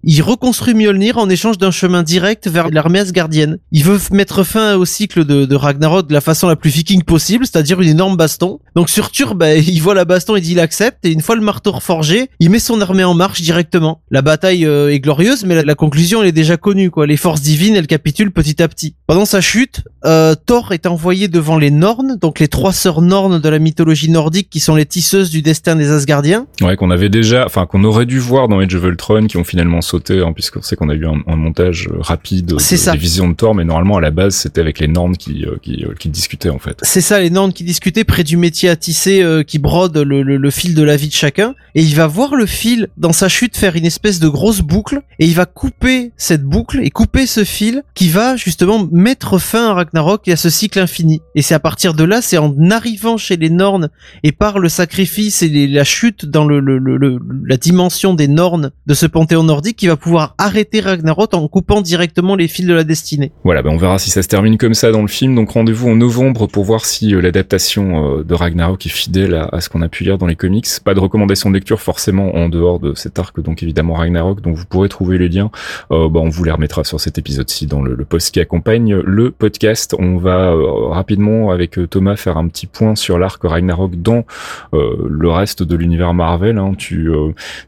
[SPEAKER 2] Il reconstruit Mjolnir en échange d'un chemin direct vers l'armée asgardienne. Il veut mettre fin au cycle de, de Ragnarok de la façon la plus viking possible, c'est-à-dire une énorme baston. Donc sur Tur, bah, il voit la baston, il il accepte, et une fois le marteau reforgé, il met son armée en marche directement. La bataille euh, est glorieuse, mais la, conclusion elle est déjà connue, quoi. Les forces divines, elles capitulent petit à petit. Pendant sa chute, euh, Thor est envoyé devant les Nornes, donc les trois sœurs Nornes de la mythologie nordique qui sont les tisseuses du destin des Asgardiens.
[SPEAKER 1] Ouais, qu'on avait déjà, enfin qu'on aurait dû voir dans Age of Ultron, qui ont finalement sauté, hein, puisqu'on sait qu'on a eu un, un montage euh, rapide de,
[SPEAKER 2] ça.
[SPEAKER 1] des visions de Thor, mais normalement à la base c'était avec les Nornes qui, euh, qui, euh, qui discutaient en fait.
[SPEAKER 2] C'est ça, les Nornes qui discutaient près du métier à tisser euh, qui brode le, le- le fil de la vie de chacun. Et il va voir le fil dans sa chute faire une espèce de grosse boucle. Et il va couper cette boucle et couper ce fil qui va justement mettre fin à Ragnarok et à ce cycle infini. Et c'est à partir de là, c'est en arrivant chez les Nornes et par le sacrifice et les- la chute dans le, le- le- le- la dimension des Nornes de ce panthéon nordique qu'il va pouvoir arrêter Ragnarok en coupant directement les fils de la destinée.
[SPEAKER 1] Voilà, ben on verra si ça se termine comme ça dans le film. Donc rendez-vous en novembre pour voir si euh, l'adaptation euh, de Ragnarok est fidèle à, ce qu'on a pu lire dans les comics. Pas de recommandation de lecture forcément en dehors de cet arc, donc évidemment Ragnarok. Donc vous pourrez trouver les liens. Euh, bah, on vous les remettra sur cet épisode-ci dans le, le post qui accompagne le podcast. On va rapidement avec Thomas faire un petit point sur l'arc Ragnarok dans le reste de l'univers Marvel. hein. Tu,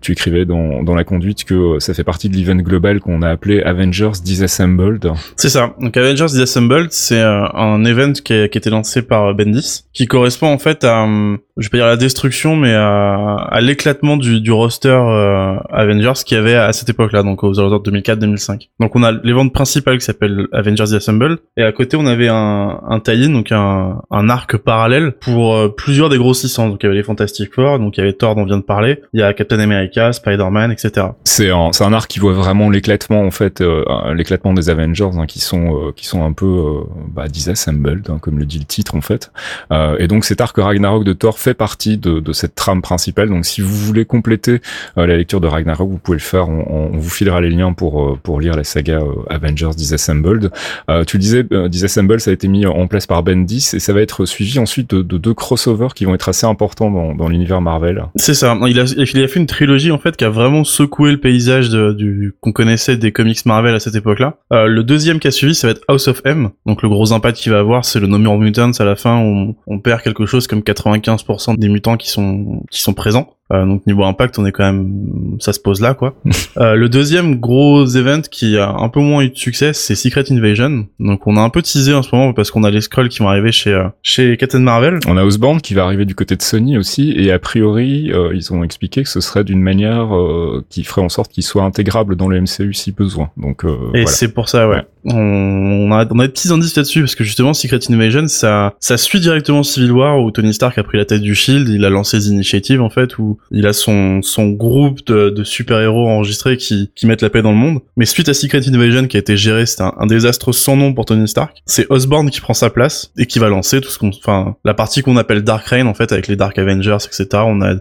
[SPEAKER 1] écrivais dans la conduite que ça fait partie de l'event global qu'on a appelé Avengers Disassembled.
[SPEAKER 3] C'est ça. Donc Avengers Disassembled, c'est euh, un event qui a, qui a été lancé par euh, Bendis, qui correspond en fait à, hum, je vais pas dire la destruction, mais à, à l'éclatement du, du roster euh, Avengers qu'il y avait à cette époque-là, donc aux alentours de 2004-2005. Donc on a l'event principal qui s'appelle Avengers Disassembled, et à côté on avait un, un tie-in, donc un, un arc parallèle pour euh, plusieurs des grosses licences. Donc il y avait les Fantastic Four, donc il y avait Thor dont on vient de parler, il y a Captain America, Spider-Man, etc.
[SPEAKER 1] C'est un, un arc qui voit vraiment l'éclatement en fait, euh, l'éclatement des Avengers hein, qui sont euh, qui sont un peu euh, bah, disassembled, hein, comme le dit le titre en fait. Euh, et donc cet arc Ragnarok de Thor fait partie de, de cette trame principale. Donc si vous voulez compléter euh, la lecture de Ragnarok, vous pouvez le faire. On, on vous filera les liens pour euh, pour lire la saga euh, Avengers Disassembled. Tu le disais, Disassembled, ça a été mis en place par Bendis et ça va être suivi ensuite de, de deux crossovers qui vont être assez importants dans, dans l'univers Marvel.
[SPEAKER 3] C'est ça. Il a, il a fait une trilogie en fait qui a vraiment secoué le paysage de- du qu'on connaissait des comics Marvel à cette époque-là. Euh, le deuxième qui a suivi, ça va être House of M. Donc le gros impact qu'il va avoir, c'est le No More Mutants à la fin. On, on perd quelque chose comme 95% des mutants qui sont qui sont présents. Euh, donc niveau impact, on est quand même, ça se pose là quoi. Euh, le deuxième gros event qui a un peu moins eu de succès, c'est Secret Invasion. Donc on a un peu teasé en ce moment parce qu'on a les scrolls qui vont arriver chez euh, chez Captain Marvel.
[SPEAKER 1] On a Osborn qui va arriver du côté de Sony aussi, et a priori, euh, ils ont expliqué que ce serait d'une manière euh, qui ferait en sorte qu'il soit intégrable dans le MCU si besoin. Donc euh,
[SPEAKER 3] Et
[SPEAKER 1] voilà.
[SPEAKER 3] c'est pour ça, ouais. On, on a, on a des petits indices là-dessus parce que justement, Secret Invasion, ça, ça suit directement Civil War où Tony Stark a pris la tête du Shield, il a lancé The Initiative en fait, où il a son, son groupe de, de super-héros enregistrés qui, qui mettent la paix dans le monde. Mais suite à Secret Invasion qui a été géré, c'était un, un désastre sans nom pour Tony Stark. C'est Osborn qui prend sa place et qui va lancer tout ce qu'on, enfin, la partie qu'on appelle Dark Reign en fait avec les Dark Avengers, etc. On a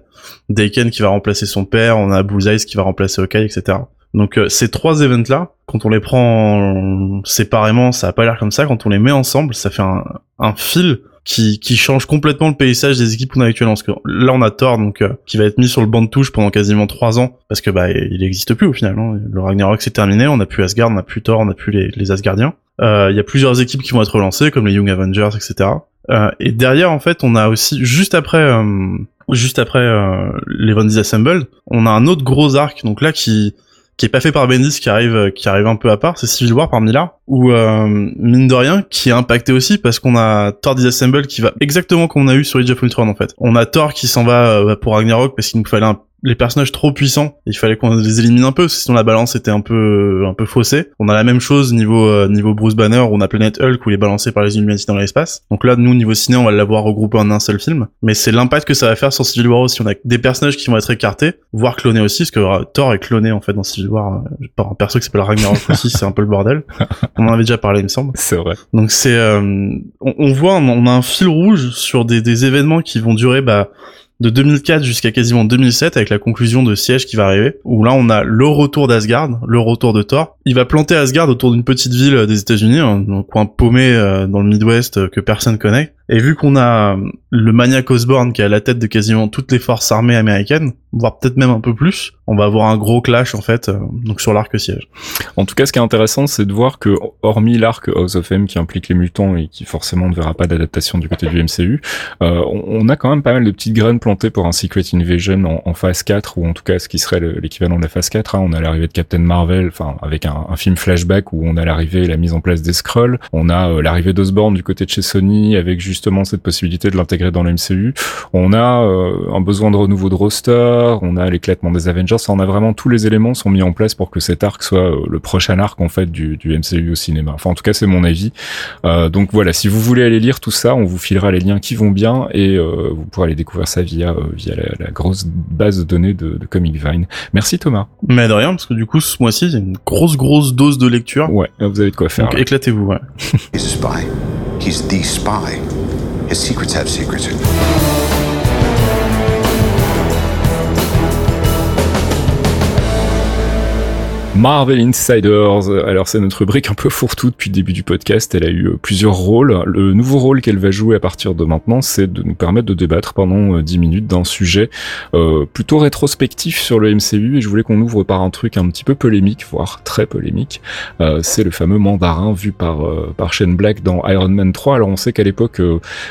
[SPEAKER 3] Daken qui va remplacer son père, on a Bullseye qui va remplacer Hawkeye, etc. Donc euh, ces trois events-là, quand on les prend séparément, ça a pas l'air comme ça. Quand on les met ensemble, ça fait un, un fil qui, qui change complètement le paysage des équipes qu'on a actuellement. Parce que là, on a Thor, donc euh, qui va être mis sur le banc de touche pendant quasiment trois ans, parce que bah il n'existe plus au final. hein. Le Ragnarok c'est terminé, on a plus Asgard, on a plus Thor, on a plus les, les Asgardiens. Euh, Il y a plusieurs équipes qui vont être relancées, comme les Young Avengers, etc. Euh, et derrière, en fait, on a aussi juste après. euh, Juste après euh, les Von Disassembled, on a un autre gros arc, donc là qui qui est pas fait par Bendis, qui arrive, euh, qui arrive un peu à part, c'est Civil War parmi là, ou euh, mine de rien, qui est impacté aussi parce qu'on a Thor Disassembled qui va exactement comme on a eu sur Age of Ultron en fait. On a Thor qui s'en va euh, pour Ragnarok parce qu'il nous fallait un les personnages trop puissants, il fallait qu'on les élimine un peu, sinon la balance était un peu un peu faussée. On a la même chose niveau euh, niveau Bruce Banner, où on a Planet Hulk où il est balancé par les Illuminati dans l'espace. Donc là, nous niveau ciné, on va l'avoir regroupé en un seul film, mais c'est l'impact que ça va faire sur Civil War aussi. On a des personnages qui vont être écartés, voire clonés aussi, parce que euh, Thor est cloné en fait dans Civil War euh, par un perso qui s'appelle Ragnarok aussi, c'est un peu le bordel. On en avait déjà parlé, il me semble.
[SPEAKER 1] C'est vrai.
[SPEAKER 3] Donc c'est, euh, on, on voit, on a un fil rouge sur des, des événements qui vont durer bah, de 2004 jusqu'à quasiment 2007 avec la conclusion de Siège qui va arriver, où là on a le retour d'Asgard, le retour de Thor. Il va planter Asgard autour d'une petite ville des États-Unis, un, un coin paumé euh, dans le Midwest euh, que personne connaît. Et vu qu'on a le maniaque Osborne qui est à la tête de quasiment toutes les forces armées américaines, voire peut-être même un peu plus, on va avoir un gros clash en fait, euh, donc sur l'arc siège.
[SPEAKER 1] En tout cas, ce qui est intéressant, c'est de voir que, hormis l'arc House of M qui implique les mutants et qui forcément ne verra pas d'adaptation du côté du MCU, euh, on a quand même pas mal de petites graines plantées pour un Secret Invasion en, phase 4, ou en tout cas ce qui serait l'équivalent de la phase 4. Hein. On a l'arrivée de Captain Marvel, enfin avec un, film flashback où on a l'arrivée et la mise en place des scrolls. On a euh, l'arrivée d'Osborne du côté de chez Sony avec justement cette possibilité de l'intégrer dans le MCU. On a euh, un besoin de renouveau de roster, on a l'éclatement des Avengers, on a vraiment tous les éléments sont mis en place pour que cet arc soit euh, le prochain arc en fait du, du, MCU au cinéma. Enfin en tout cas c'est mon avis. donc voilà, si vous voulez aller lire tout ça, on vous filera les liens qui vont bien et vous pourrez aller découvrir ça via via la, la, grosse base de données de, de Comic Vine. Merci Thomas.
[SPEAKER 3] Mais de rien parce que du coup ce mois-ci c'est une grosse grosse dose de lecture.
[SPEAKER 1] Ouais, vous avez de quoi faire.
[SPEAKER 3] Donc éclatez-vous. Ouais.
[SPEAKER 6] He's the spy. His secrets have secrets.
[SPEAKER 1] Marvel Insiders. Alors c'est notre rubrique un peu fourre-tout depuis le début du podcast. Elle a eu euh, plusieurs rôles. Le nouveau rôle qu'elle va jouer à partir de maintenant, c'est de nous permettre de débattre pendant 10 euh, minutes d'un sujet euh, plutôt rétrospectif sur le MCU. Et je voulais qu'on ouvre par un truc un petit peu polémique, voire très polémique. Euh, c'est le fameux mandarin vu par euh, par Shane Black dans Iron Man 3. Alors on sait qu'à l'époque,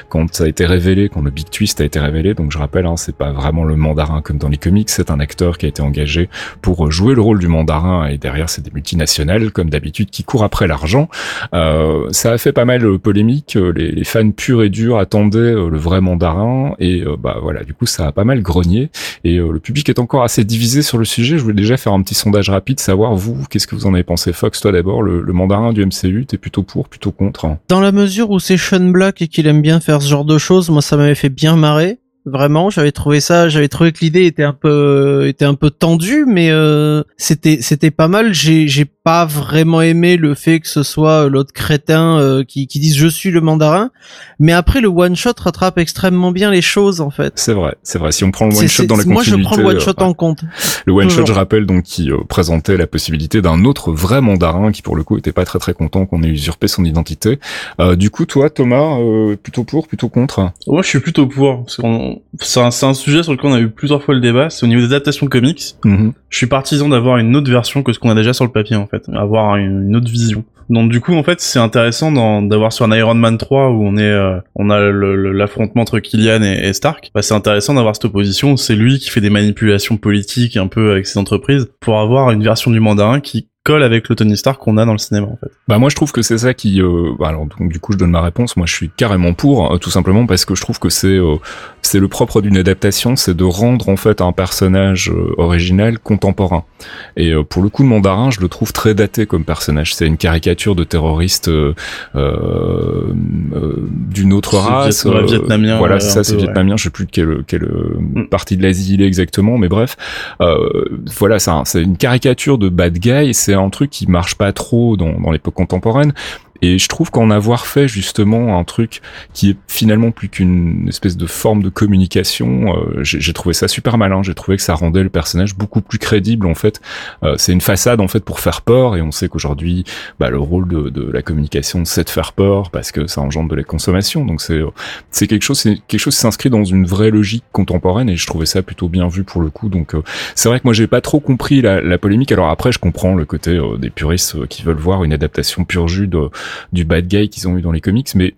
[SPEAKER 1] quand ça a été révélé, quand le Big Twist a été révélé, donc je rappelle, hein, c'est pas vraiment le mandarin comme dans les comics, c'est un acteur qui a été engagé pour jouer le rôle du mandarin et derrière c'est des multinationales comme d'habitude qui courent après l'argent. Euh, ça a fait pas mal de polémique. Les, les, fans purs et durs attendaient euh, le vrai mandarin et euh, bah voilà, du coup ça a pas mal grogné et euh, le public est encore assez divisé sur le sujet. Je voulais déjà faire un petit sondage rapide, savoir vous, qu'est-ce que vous en avez pensé, Fox, toi d'abord, le, le, mandarin du MCU, t'es plutôt pour, plutôt contre
[SPEAKER 2] Dans la mesure où c'est Sean Black et qu'il aime bien faire ce genre de choses, moi ça m'avait fait bien marrer. Vraiment, j'avais trouvé ça, j'avais trouvé que l'idée était un peu était un peu tendue, mais euh, c'était c'était pas mal. J'ai j'ai pas vraiment aimé le fait que ce soit l'autre crétin euh, qui qui dise je suis le mandarin, mais après le one shot rattrape extrêmement bien les choses en fait.
[SPEAKER 1] C'est vrai, c'est vrai. Si on prend le one shot dans la
[SPEAKER 2] moi je prends le one shot
[SPEAKER 1] euh,
[SPEAKER 2] en compte.
[SPEAKER 1] Le one shot, je rappelle donc qui euh, présentait la possibilité d'un autre vrai mandarin qui pour le coup était pas très très content qu'on ait usurpé son identité. Euh, du coup, toi Thomas, plutôt pour, plutôt contre?
[SPEAKER 3] Moi, je suis plutôt pour parce qu'on c'est un, un, sujet sur lequel on a eu plusieurs fois le débat, c'est au niveau des adaptations comics.
[SPEAKER 1] Mm-hmm.
[SPEAKER 3] Je suis partisan d'avoir une autre version que ce qu'on a déjà sur le papier en fait, avoir une, une autre vision. Donc du coup en fait c'est intéressant d'avoir sur un Iron Man 3 où on est euh, on a l'affrontement entre Killian et, et Stark. Bah, c'est intéressant d'avoir cette opposition. C'est lui qui fait des manipulations politiques un peu avec ses entreprises pour avoir une version du mandarin qui colle avec le Tony Stark qu'on a dans le cinéma en fait.
[SPEAKER 1] Bah moi je trouve que c'est ça qui euh, bah, alors donc du coup je donne ma réponse. Moi je suis carrément pour hein, tout simplement parce que je trouve que c'est euh, c'est le propre d'une adaptation c'est de rendre en fait un personnage euh, original contemporain. Et euh, pour le coup le mandarin je le trouve très daté comme personnage. C'est une caricature de terroriste euh, d'une autre race
[SPEAKER 3] viet vietnamien
[SPEAKER 1] voilà ça c'est vietnamien je sais plus de quelle quelle mm. partie de l'Asie il est exactement mais bref. Voilà c'est c'est une caricature de bad guy c'est un truc qui marche pas trop dans, dans l'époque contemporaine. Et je trouve qu'en avoir fait justement un truc qui est finalement plus qu'une espèce de forme de communication, euh, j'ai trouvé ça super malin. J'ai trouvé que ça rendait le personnage beaucoup plus crédible en fait. Euh, c'est une façade en fait pour faire peur et on sait qu'aujourd'hui bah, le rôle de, de, la communication c'est de faire peur parce que ça engendre de la consommation. Donc c'est c'est quelque chose c'est quelque chose qui s'inscrit dans une vraie logique contemporaine et je trouvais ça plutôt bien vu pour le coup. Donc euh, c'est vrai que moi j'ai pas trop compris la, la, polémique. Alors après je comprends le côté euh, des puristes euh, qui veulent voir une adaptation pure jus de du bad guy qu'ils ont eu dans les comics, mais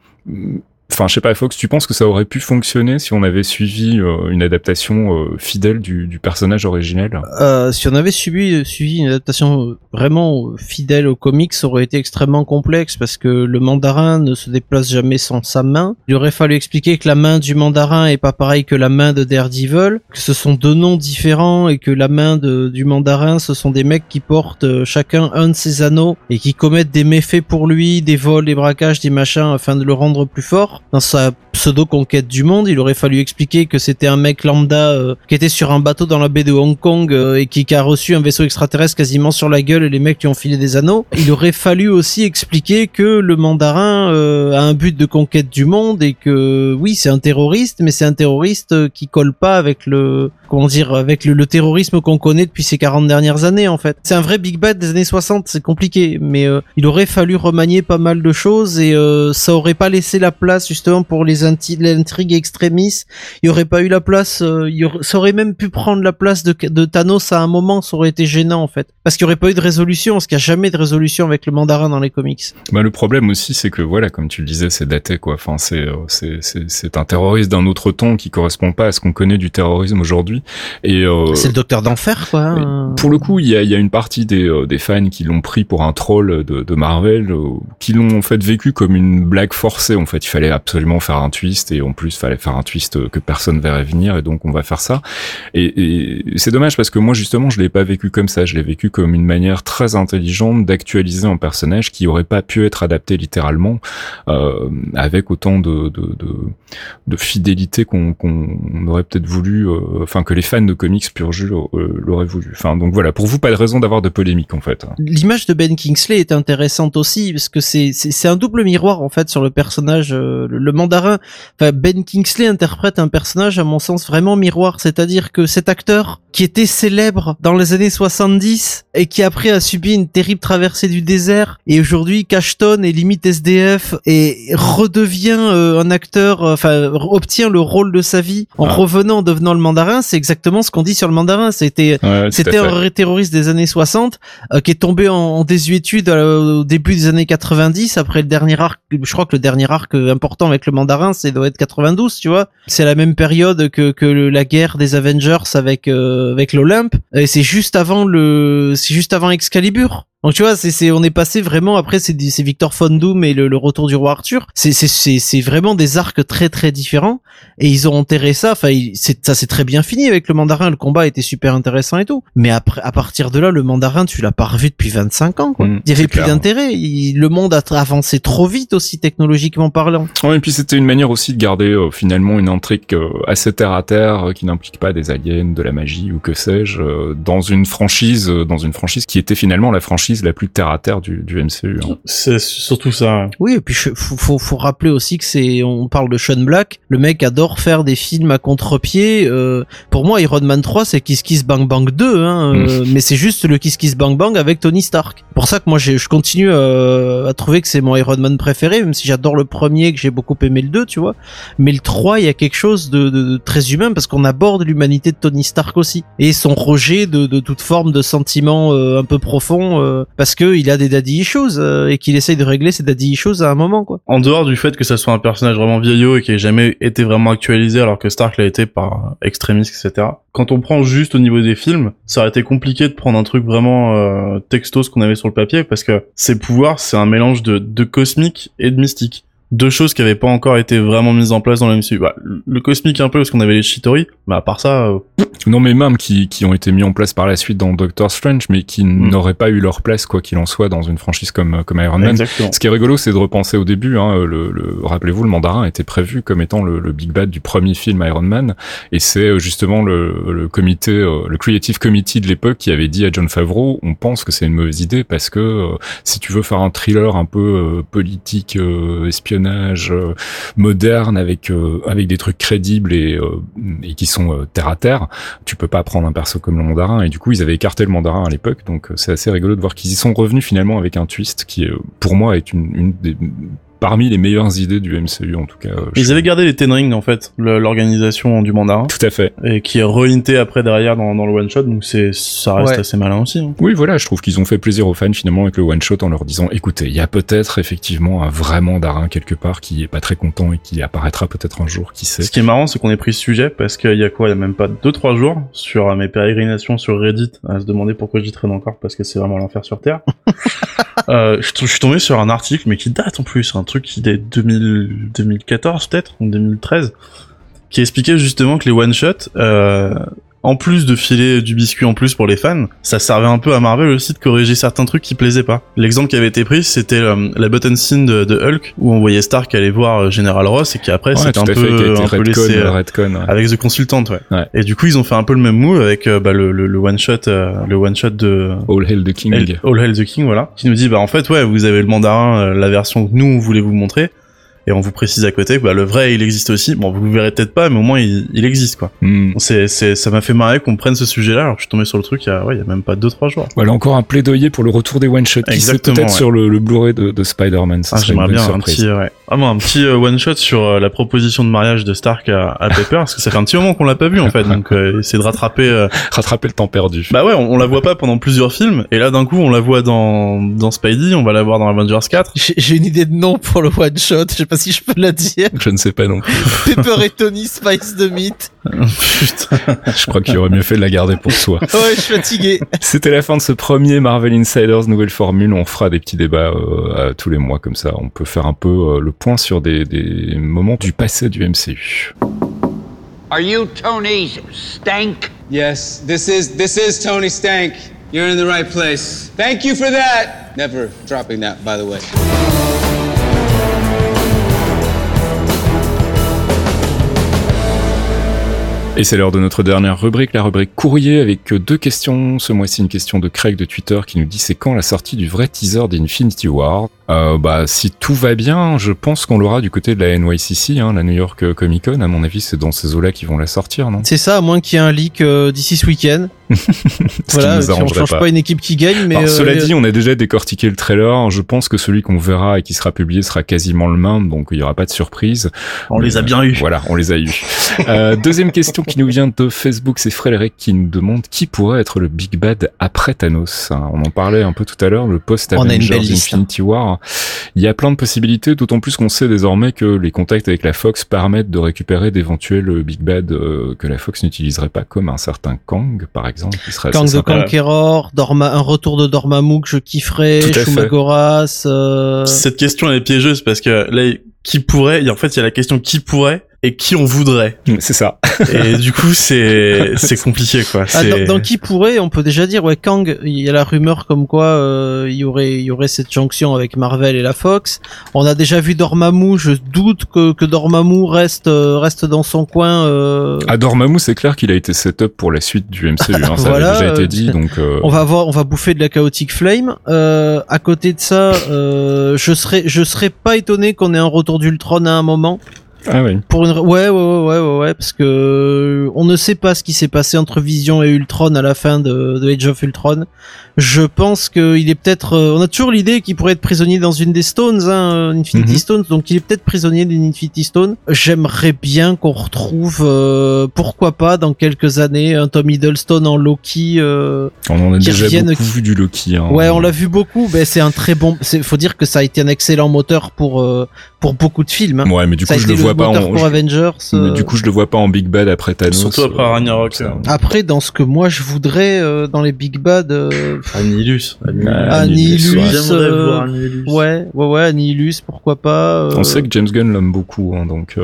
[SPEAKER 1] Enfin, je sais pas, Fox, tu penses que ça aurait pu fonctionner si on avait suivi euh, une adaptation euh, fidèle du, personnage originel?
[SPEAKER 2] Euh, Si on avait suivi, une adaptation vraiment fidèle aux comics, ça aurait été extrêmement complexe parce que le mandarin ne se déplace jamais sans sa main. Il aurait fallu expliquer que la main du mandarin est pas pareille que la main de Daredevil, que ce sont deux noms différents et que la main du mandarin, ce sont des mecs qui portent euh, chacun un de ses anneaux et qui commettent des méfaits pour lui, des vols, des braquages, des machins afin de le rendre plus fort dans sa pseudo conquête du monde, il aurait fallu expliquer que c'était un mec lambda euh, qui était sur un bateau dans la baie de Hong Kong euh, et qui, qui, a reçu un vaisseau extraterrestre quasiment sur la gueule et les mecs lui ont filé des anneaux. Il aurait fallu aussi expliquer que le mandarin euh, a un but de conquête du monde et que oui, c'est un terroriste, mais c'est un terroriste qui colle pas avec le comment dire avec le, le terrorisme qu'on connaît depuis ces 40 dernières années en fait. C'est un vrai big bad des années 60, c'est compliqué, mais il aurait fallu remanier pas mal de choses et ça aurait pas laissé la place justement pour les l'intrigue extrémistes. Il y aurait pas eu la place, euh, il y aurait- ça aurait même pu prendre la place de, de Thanos à un moment, ça aurait été gênant en fait. Parce qu'il y aurait pas eu de résolution, parce qu'il y a jamais de résolution avec le mandarin dans les comics.
[SPEAKER 1] Bah, le problème aussi, c'est que voilà, comme tu le disais, c'est daté quoi. Enfin, c'est euh, c'est un terroriste d'un autre temps qui correspond pas à ce qu'on connaît du terrorisme aujourd'hui. Et euh,
[SPEAKER 2] C'est le docteur d'enfer quoi. Hein.
[SPEAKER 1] Pour le coup, il y a, y a une partie des, euh, des fans qui l'ont pris pour un troll de, de Marvel, qui l'ont en fait vécu comme une blague forcée. En fait, il fallait absolument faire un twist et en plus, fallait faire un twist que personne verrait venir et donc on va faire ça. Et, c'est dommage parce que moi justement, je l'ai pas vécu comme ça. Je l'ai vécu comme une manière très intelligente d'actualiser un personnage qui aurait pas pu être adapté littéralement euh, avec autant de, de, de, de fidélité qu'on qu'on aurait peut-être voulu, euh, enfin que les fans de comics pur euh, l'auraient voulu. Enfin donc voilà, pour vous pas de raison d'avoir de polémique en fait.
[SPEAKER 2] L'image de Ben Kingsley est intéressante aussi parce que c'est c'est un double miroir en fait sur le personnage euh, le, le mandarin. Enfin Ben Kingsley interprète un personnage à mon sens vraiment miroir, c'est-à-dire que cet acteur qui était célèbre dans les années 70 et qui après a subi une terrible traversée du désert et aujourd'hui cachetonne et limite SDF et redevient euh, un acteur euh, enfin obtient le rôle de sa vie en
[SPEAKER 1] Ah.
[SPEAKER 2] revenant en devenant le mandarin, c'est exactement ce qu'on dit sur le mandarin, c'était
[SPEAKER 1] Ouais,
[SPEAKER 2] c'était un terroriste des années 60 euh, qui est tombé en, en désuétude euh, au début des années 90 après le dernier arc. Je crois que le dernier arc euh, important avec le mandarin, c'est doit être 92, tu vois. C'est la même période que que le- la guerre des Avengers avec euh, avec l'Olympe et c'est juste avant le c'est juste avant Excalibur. Donc tu vois, c'est c'est on est passé vraiment après c'est c'est Victor Von Doom et le, le retour du roi Arthur. C'est c'est c'est c'est vraiment des arcs très très différents et ils ont enterré ça. Enfin, c'est ça c'est très bien fini avec le mandarin. Le combat était super intéressant et tout. Mais après, à partir de là, le mandarin, tu l'as pas revu depuis 25 ans. Quoi.
[SPEAKER 1] Mm,
[SPEAKER 2] il y avait plus d'intérêt. Il- Le monde a avancé trop vite aussi technologiquement parlant.
[SPEAKER 1] Ouais, et puis c'était une manière aussi de garder euh, finalement une intrigue euh, assez terre à terre euh, qui n'implique pas des aliens, de la magie ou que sais-je euh, dans une franchise euh, dans une franchise qui était finalement la franchise la plus terre à terre du, du MCU. hein.
[SPEAKER 3] C'est surtout ça.
[SPEAKER 2] Oui, et puis je- faut, faut, faut rappeler aussi que c'est, on parle de Sean Black, le mec adore faire des films à contre-pied. euh, pour moi, Iron Man 3, c'est Kiss Kiss Bang Bang 2, hein, euh, mais c'est juste le Kiss Kiss Bang Bang avec Tony Stark. Pour ça que moi, je continue euh, à trouver que c'est mon Iron Man préféré, même si j'adore le premier, que j'ai beaucoup aimé le 2, tu vois. Mais le 3, il y a quelque chose de, de- de très humain parce qu'on aborde l'humanité de Tony Stark aussi et son rejet de, de toute forme de sentiments euh, un peu profond euh, parce que il a des daddy issues euh, et qu'il essaye de régler ses daddy issues à un moment, quoi.
[SPEAKER 3] En dehors du fait que ça soit un personnage vraiment vieillot et qui ait jamais été vraiment actualisé alors que Stark l'a été par Extremis, etc. Quand on prend juste au niveau des films, ça aurait été compliqué de prendre un truc vraiment euh, qu'on avait sur le papier parce que ses pouvoirs c'est un mélange de, de cosmique et de mystique. Deux choses qui avaient pas encore été vraiment mises en place dans le MCU. Bah, le cosmique un peu parce qu'on avait les Chitori, mais à part ça, euh,
[SPEAKER 1] Non mais même qui, qui ont été mis en place par la suite dans Doctor Strange mais qui n'auraient pas eu leur place quoi qu'il en soit dans une franchise comme comme Iron Man.
[SPEAKER 3] exactement.
[SPEAKER 1] Ce qui est rigolo, c'est de repenser au début. Hein, le, le- rappelez-vous, le mandarin était prévu comme étant le, le big bad du premier film Iron Man, et c'est euh, justement le, le comité, euh, le Creative Committee de l'époque qui avait dit à John Favreau, on pense que c'est une mauvaise idée parce que euh, si tu veux faire un thriller un peu euh, politique, euh, espionnage, euh, moderne avec euh, avec des trucs crédibles et euh, qui sont terre à terre, tu peux pas prendre un perso comme le mandarin. Et du coup, ils avaient écarté le mandarin à l'époque, donc c'est assez rigolo de voir qu'ils y sont revenus finalement avec un twist qui, pour moi, est une des parmi les meilleures idées du MCU en tout cas. euh,
[SPEAKER 3] Ils avaient gardé les Ten Rings en fait, l'organisation du mandarin,
[SPEAKER 1] Tout à fait.
[SPEAKER 3] et qui est re-hinté après derrière dans, dans le one shot, donc c'est ça reste
[SPEAKER 2] Ouais.
[SPEAKER 3] assez malin aussi. hein.
[SPEAKER 1] Oui, voilà, je trouve qu'ils ont fait plaisir aux fans finalement avec le one shot en leur disant, écoutez, il y a peut-être effectivement un vrai mandarin quelque part qui est pas très content et qui apparaîtra peut-être un jour, qui sait.
[SPEAKER 3] Ce qui est marrant, c'est qu'on ait pris ce sujet parce qu'il y a quoi, il y a même pas deux trois jours sur euh, mes pérégrinations sur Reddit à se demander pourquoi j'y traîne encore parce que c'est vraiment l'enfer sur terre. euh, je, je suis tombé sur un article mais qui date en plus, un qui date 2000, 2014 peut-être ou 2013, qui expliquait justement que les one shot, euh, en plus de filer du biscuit en plus pour les fans, ça servait un peu à Marvel aussi de corriger certains trucs qui plaisaient pas. L'exemple qui avait été pris, c'était euh, la button scene de, de Hulk où on voyait Stark aller voir euh, General Ross et qui après
[SPEAKER 1] Ouais,
[SPEAKER 3] c'était
[SPEAKER 1] tout
[SPEAKER 3] un peu, un peu laissé euh,
[SPEAKER 1] ouais.
[SPEAKER 3] avec The Consultant, ouais.
[SPEAKER 1] Ouais.
[SPEAKER 3] Et du coup, ils ont fait un peu le même move avec euh, bah, le, le, le one shot, euh, le one shot de
[SPEAKER 1] All Hail the King.
[SPEAKER 3] All Hail the King, voilà, qui nous dit bah en fait ouais, vous avez le mandarin, euh, la version que nous on voulait vous montrer, et on vous précise à côté que bah, le vrai il existe aussi. Bon, vous le verrez peut-être pas, mais au moins il, il existe quoi. Bon, C'est, c'est, ça m'a fait marrer qu'on prenne ce sujet-là. Alors je suis tombé sur le truc il y a, ouais, il y a même pas deux trois jours.
[SPEAKER 1] Voilà encore un plaidoyer pour le retour des one shots qui c'est
[SPEAKER 3] Exactement,
[SPEAKER 1] peut-être
[SPEAKER 3] ouais.
[SPEAKER 1] sur le, le Blu-ray de, de Spider-Man. Ça
[SPEAKER 3] Ah,
[SPEAKER 1] serait une
[SPEAKER 3] j'aimerais
[SPEAKER 1] bonne
[SPEAKER 3] bien un petit, ouais. Ah, moi, un petit one shot sur euh, la proposition de mariage de Stark à, à Pepper, parce que ça fait un petit moment qu'on l'a pas vu en fait. Donc euh, essayer de rattraper. euh,
[SPEAKER 1] Rattraper le temps perdu.
[SPEAKER 3] Bah ouais, on, on la voit pas pendant plusieurs films, et là d'un coup on la voit dans dans Spidey, on va la voir dans Avengers 4.
[SPEAKER 2] J'ai une idée de nom pour le one shot. Je sais pas si je peux la dire.
[SPEAKER 1] Je ne sais pas non plus.
[SPEAKER 2] Pepper et Tony Spice the Meat.
[SPEAKER 3] Putain.
[SPEAKER 1] Je crois qu'il aurait mieux fait de la garder pour soi.
[SPEAKER 2] Ouais, je suis fatigué.
[SPEAKER 1] C'était la fin de ce premier Marvel Insiders nouvelle formule. On fera des petits débats euh, tous les mois comme ça. On peut faire un peu euh, le point sur des, des moments du passé du MCU.
[SPEAKER 5] Are you Tony Stank?
[SPEAKER 7] Yes, this is this is Tony Stank. You're in the right place. Thank you for that. Never dropping that, by the way.
[SPEAKER 1] Et c'est l'heure de notre dernière rubrique, la rubrique courrier, avec deux questions. Ce mois-ci, une question de Craig de Twitter qui nous dit c'est quand la sortie du vrai teaser d'Infinity War? Euh, Bah, si tout va bien, je pense qu'on l'aura du côté de la NYCC, hein, la New York Comic Con. À mon avis, c'est dans ces eaux-là qu'ils vont la sortir, non?
[SPEAKER 2] C'est ça, à moins qu'il y ait un leak euh, d'ici ce week-end. Voilà,
[SPEAKER 1] qui nous
[SPEAKER 2] si on change
[SPEAKER 1] pas.
[SPEAKER 2] pas. une équipe qui gagne, mais
[SPEAKER 1] Alors,
[SPEAKER 2] euh,
[SPEAKER 1] cela dit, on a déjà décortiqué le trailer. Je pense que celui qu'on verra et qui sera publié sera quasiment le même, donc il y aura pas de surprise.
[SPEAKER 3] On les a bien eu.
[SPEAKER 1] Voilà, on les a eus. Euh, deuxième question qui nous vient de Facebook, c'est Frédéric qui nous demande qui pourrait être le Big Bad après Thanos. Hein, On en parlait un peu tout à l'heure, le
[SPEAKER 2] On a une
[SPEAKER 1] post-Avengers
[SPEAKER 2] belle liste,
[SPEAKER 1] Infinity War. Il y a plein de possibilités, d'autant plus qu'on sait désormais que les contacts avec la Fox permettent de récupérer d'éventuels Big Bad euh, que la Fox n'utiliserait pas, comme un certain Kang, par exemple, qui serait
[SPEAKER 2] Kang the
[SPEAKER 1] sympa.
[SPEAKER 2] Conqueror, Dorma, un retour de Dormammu que je kifferais. Shumagoras, euh...
[SPEAKER 3] Cette question elle est piégeuse parce que là, qui pourrait, en fait il y a la question qui pourrait et qui on voudrait.
[SPEAKER 1] C'est ça.
[SPEAKER 3] Et du coup c'est c'est compliqué quoi.
[SPEAKER 2] Ah, dans, dans qui pourrait, on peut déjà dire, ouais, Kang, il y a la rumeur comme quoi euh, il y aurait, il y aurait cette jonction avec Marvel et la Fox. On a déjà vu Dormammu, je doute que, que Dormammu reste, euh, reste dans son coin. Euh,
[SPEAKER 1] À Dormammu, c'est clair qu'il a été set up pour la suite du MCU. Hein, ça
[SPEAKER 2] Voilà,
[SPEAKER 1] avait déjà été
[SPEAKER 2] euh,
[SPEAKER 1] dit, donc. euh,
[SPEAKER 2] On va voir, on va bouffer de la chaotique flame. Euh, à côté de ça, euh, je serais, je serais pas étonné qu'on ait un retour d'Ultron à un moment.
[SPEAKER 1] Ah oui.
[SPEAKER 2] Pour une, ouais, ouais, ouais, ouais, ouais, ouais, parce que euh, on ne sait pas ce qui s'est passé entre Vision et Ultron à la fin de, de Age of Ultron. Je pense qu'il est peut-être, euh, on a toujours l'idée qu'il pourrait être prisonnier dans une des Stones, hein, euh, Infinity
[SPEAKER 1] Mhm.
[SPEAKER 2] Stones, donc il est peut-être prisonnier d'une Infinity Stone. J'aimerais bien qu'on retrouve, euh, pourquoi pas, dans quelques années, un Tom Hiddleston en Loki. Euh,
[SPEAKER 1] On en a
[SPEAKER 2] qui
[SPEAKER 1] déjà beaucoup vu du Loki. Hein.
[SPEAKER 2] Ouais, on l'a vu beaucoup. Ben c'est un très bon. C'est faut dire que ça a été un excellent moteur pour euh, pour beaucoup de films. hein.
[SPEAKER 1] Ouais, mais du
[SPEAKER 2] ça
[SPEAKER 1] coup, je le vois pas
[SPEAKER 2] moteur
[SPEAKER 1] en.
[SPEAKER 2] pour Avengers.
[SPEAKER 1] mais
[SPEAKER 2] euh.
[SPEAKER 1] du coup, je le vois pas en Big Bad après Thanos.
[SPEAKER 3] Surtout après
[SPEAKER 1] euh,
[SPEAKER 3] Ragnarok,
[SPEAKER 1] ça.
[SPEAKER 3] euh.
[SPEAKER 2] Après, dans ce que moi je voudrais euh, dans les Big Bad, euh,
[SPEAKER 3] Annihilus.
[SPEAKER 2] Annihilus,
[SPEAKER 1] ouais.
[SPEAKER 2] Euh,
[SPEAKER 3] Annihilus.
[SPEAKER 2] ouais, ouais, ouais, Annihilus, pourquoi pas. euh,
[SPEAKER 1] On sait que James Gunn l'aime beaucoup, hein, donc euh,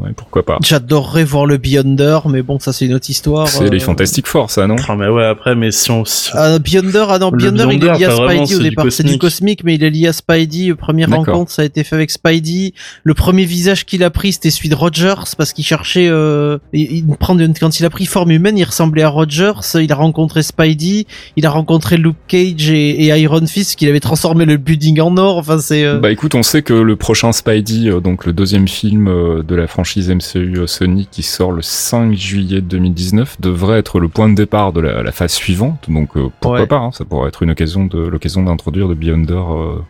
[SPEAKER 1] ouais, pourquoi pas.
[SPEAKER 2] J'adorerais voir le Beyonder, mais bon, ça c'est une autre histoire.
[SPEAKER 1] C'est les. Fantastic Four, ça, non?
[SPEAKER 3] Ah mais ouais après mais si on
[SPEAKER 2] Ah, Beyonder, ah non,
[SPEAKER 3] Le
[SPEAKER 2] Beyonder, il est
[SPEAKER 3] Beyonder,
[SPEAKER 2] lié à
[SPEAKER 3] pas vraiment,
[SPEAKER 2] Spidey au
[SPEAKER 3] c'est du
[SPEAKER 2] départ. C'est du
[SPEAKER 3] cosmique.
[SPEAKER 2] mais il est lié à Spidey. Première rencontre, ça a été fait avec Spidey. Le premier visage qu'il a pris, c'était celui de Rogers, parce qu'il cherchait, euh, il, il prend une- quand il a pris forme humaine, il ressemblait à Rogers. Il a rencontré Spidey, il a rencontré Luke Cage et, et Iron Fist, qu'il avait transformé le building en or. Enfin, c'est, euh,
[SPEAKER 1] Bah écoute, on sait que le prochain Spidey, euh, donc le deuxième film de la franchise MCU Sony qui sort le 5 juillet 2019, devrait être le point de départ de la, la phase suivante. Donc pourquoi
[SPEAKER 2] Ouais.
[SPEAKER 1] pas hein, Ça pourrait être une occasion de l'occasion d'introduire de Beyonder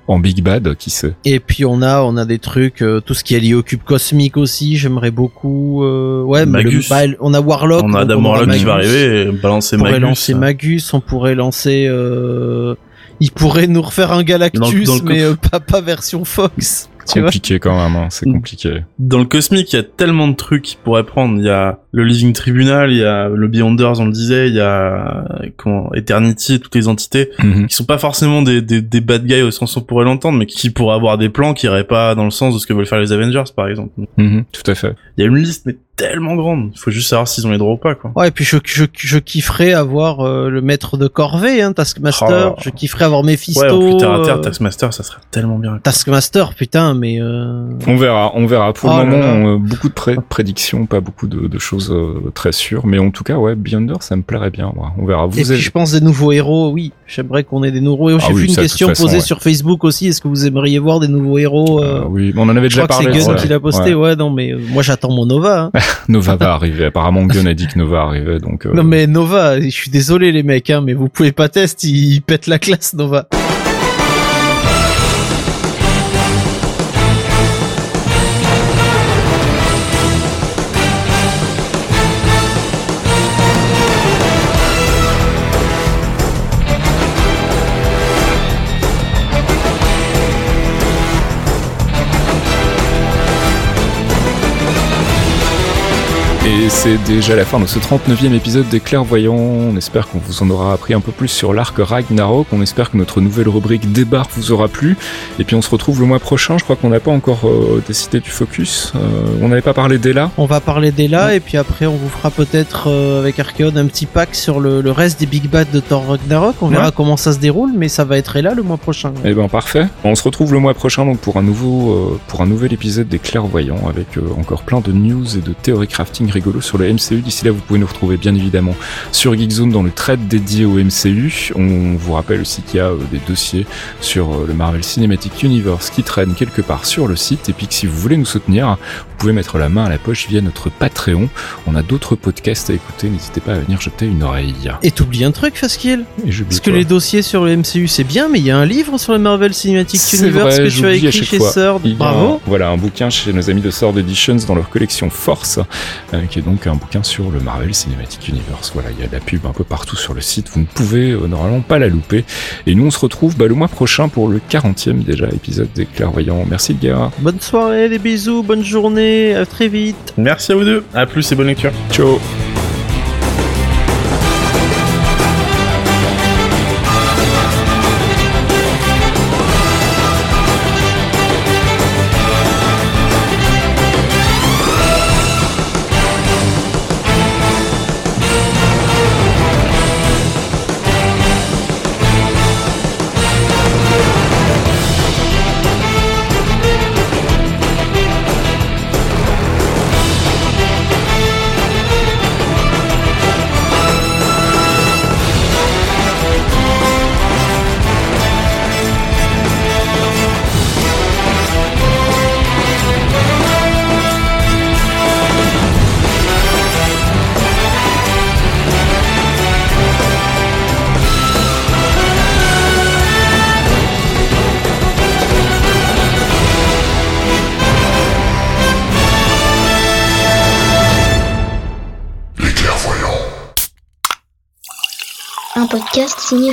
[SPEAKER 1] en Big Bad, qui sait.
[SPEAKER 2] Et puis on a, on a des trucs, euh, tout ce qui est lié au cube cosmique aussi. J'aimerais beaucoup. Euh, ouais, mais le-
[SPEAKER 3] Magus.
[SPEAKER 2] bah, on a Warlock.
[SPEAKER 3] on a Adam Warlock qui va
[SPEAKER 2] Magus.
[SPEAKER 3] arriver et balancer
[SPEAKER 2] On pourrait
[SPEAKER 3] Magus.
[SPEAKER 2] lancer Magus, on pourrait lancer. Euh... Il pourrait nous refaire un Galactus,
[SPEAKER 3] Dans le- dans le
[SPEAKER 2] mais euh, pas, pas version Fox. Vois
[SPEAKER 1] Compliqué quand même, hein, c'est
[SPEAKER 3] Mm.
[SPEAKER 1] compliqué.
[SPEAKER 3] Dans le cosmique, il y a tellement de trucs qu'ils pourraient prendre. Il y a le Living Tribunal, il y a le Beyonders, on le disait, il y a comment, Eternity, toutes les entités
[SPEAKER 1] Mhm.
[SPEAKER 3] qui sont pas forcément des, des, des bad guys au sens où on pourrait l'entendre, mais qui pourraient avoir des plans qui iraient pas dans le sens de ce que veulent faire les Avengers, par exemple.
[SPEAKER 1] Mhm, tout à fait.
[SPEAKER 3] Il y a une liste, mais tellement grande. Il faut juste savoir s'ils ont les droits ou pas, quoi.
[SPEAKER 2] Ouais, et puis je, je, je kifferais avoir euh, le maître de corvée, hein, Taskmaster.
[SPEAKER 3] Oh.
[SPEAKER 2] Je kifferais avoir Mephisto.
[SPEAKER 3] Ouais, en plus terre à terre,
[SPEAKER 2] euh,
[SPEAKER 3] Taskmaster, ça serait tellement bien.
[SPEAKER 2] Taskmaster, putain, mais. Euh...
[SPEAKER 1] On verra, on verra. Pour
[SPEAKER 2] Oh
[SPEAKER 1] le
[SPEAKER 2] là
[SPEAKER 1] moment, on, euh, beaucoup de pré- prédictions, pas beaucoup de, de choses euh, très sûres. Mais en tout cas, ouais, Beyonder, ça me plairait bien. moi. On verra. Vous
[SPEAKER 2] Et puis
[SPEAKER 1] avez-
[SPEAKER 2] je pense des nouveaux héros, oui. J'aimerais qu'on ait des nouveaux héros. J'ai
[SPEAKER 1] Ah
[SPEAKER 2] vu
[SPEAKER 1] oui,
[SPEAKER 2] une
[SPEAKER 1] ça,
[SPEAKER 2] question
[SPEAKER 1] façon,
[SPEAKER 2] posée
[SPEAKER 1] ouais.
[SPEAKER 2] sur Facebook aussi. Est-ce que vous aimeriez voir des nouveaux héros euh,
[SPEAKER 1] Euh, oui, on en avait
[SPEAKER 2] Je
[SPEAKER 1] déjà
[SPEAKER 2] crois que
[SPEAKER 1] parlé.
[SPEAKER 2] c'est Gun qui l'a posté. Ouais. non, mais euh, moi j'attends mon Nova. hein.
[SPEAKER 1] Nova va arriver. Apparemment, Gun a dit que Nova arrivait, donc. euh,
[SPEAKER 2] Non mais Nova, je suis désolé les mecs, hein, mais vous pouvez pas tester, il, il pète la classe Nova.
[SPEAKER 1] C'est déjà la fin de ce 39e épisode des Clairvoyants. On espère qu'on vous en aura appris un peu plus sur l'arc Ragnarok. On espère que notre nouvelle rubrique Débarque vous aura plu. Et puis on se retrouve le mois prochain. Je crois qu'on n'a pas encore euh, décidé du focus. Euh, on n'avait pas parlé d'Ella.
[SPEAKER 2] On va parler d'Ella et puis après on vous fera peut-être euh, avec Archeon un petit pack sur le, le reste des Big Bad de Thor Ragnarok. On verra comment ça se déroule, mais ça va être Ella le mois prochain.
[SPEAKER 1] Eh ben parfait. On se retrouve le mois prochain donc pour un nouveau pour un nouvel épisode des Clairvoyants avec encore plein de news et de théorie crafting rigolo sur le MCU. D'ici là, vous pouvez nous retrouver bien évidemment sur Geekzone dans le thread dédié au MCU. On vous rappelle aussi qu'il y a euh, des dossiers sur euh, le Marvel Cinematic Universe qui traînent quelque part sur le site et puis que si vous voulez nous soutenir, vous pouvez mettre la main à la poche via notre Patreon. On a d'autres podcasts à écouter, n'hésitez pas à venir jeter une oreille.
[SPEAKER 2] Et t'oublies un truc,
[SPEAKER 1] j'oublie
[SPEAKER 2] Parce que les dossiers sur le MCU c'est bien, mais il y a un livre sur le Marvel Cinematic Universe
[SPEAKER 1] vrai,
[SPEAKER 2] que tu as écrit chez. Sword. Bravo.
[SPEAKER 1] un- voilà, un bouquin chez nos amis de Sword Editions dans leur collection Force, euh, qui est donc un bouquin sur le Marvel Cinematic Universe. Voilà, il y a de la pub un peu partout sur le site, vous ne pouvez euh, normalement pas la louper. Et nous, on se retrouve bah, le mois prochain pour le 40e déjà épisode des Clairvoyants. Merci le gars.
[SPEAKER 2] Bonne soirée, les bisous, bonne journée, à très vite.
[SPEAKER 3] Merci à vous deux. À plus et bonne lecture.
[SPEAKER 1] Ciao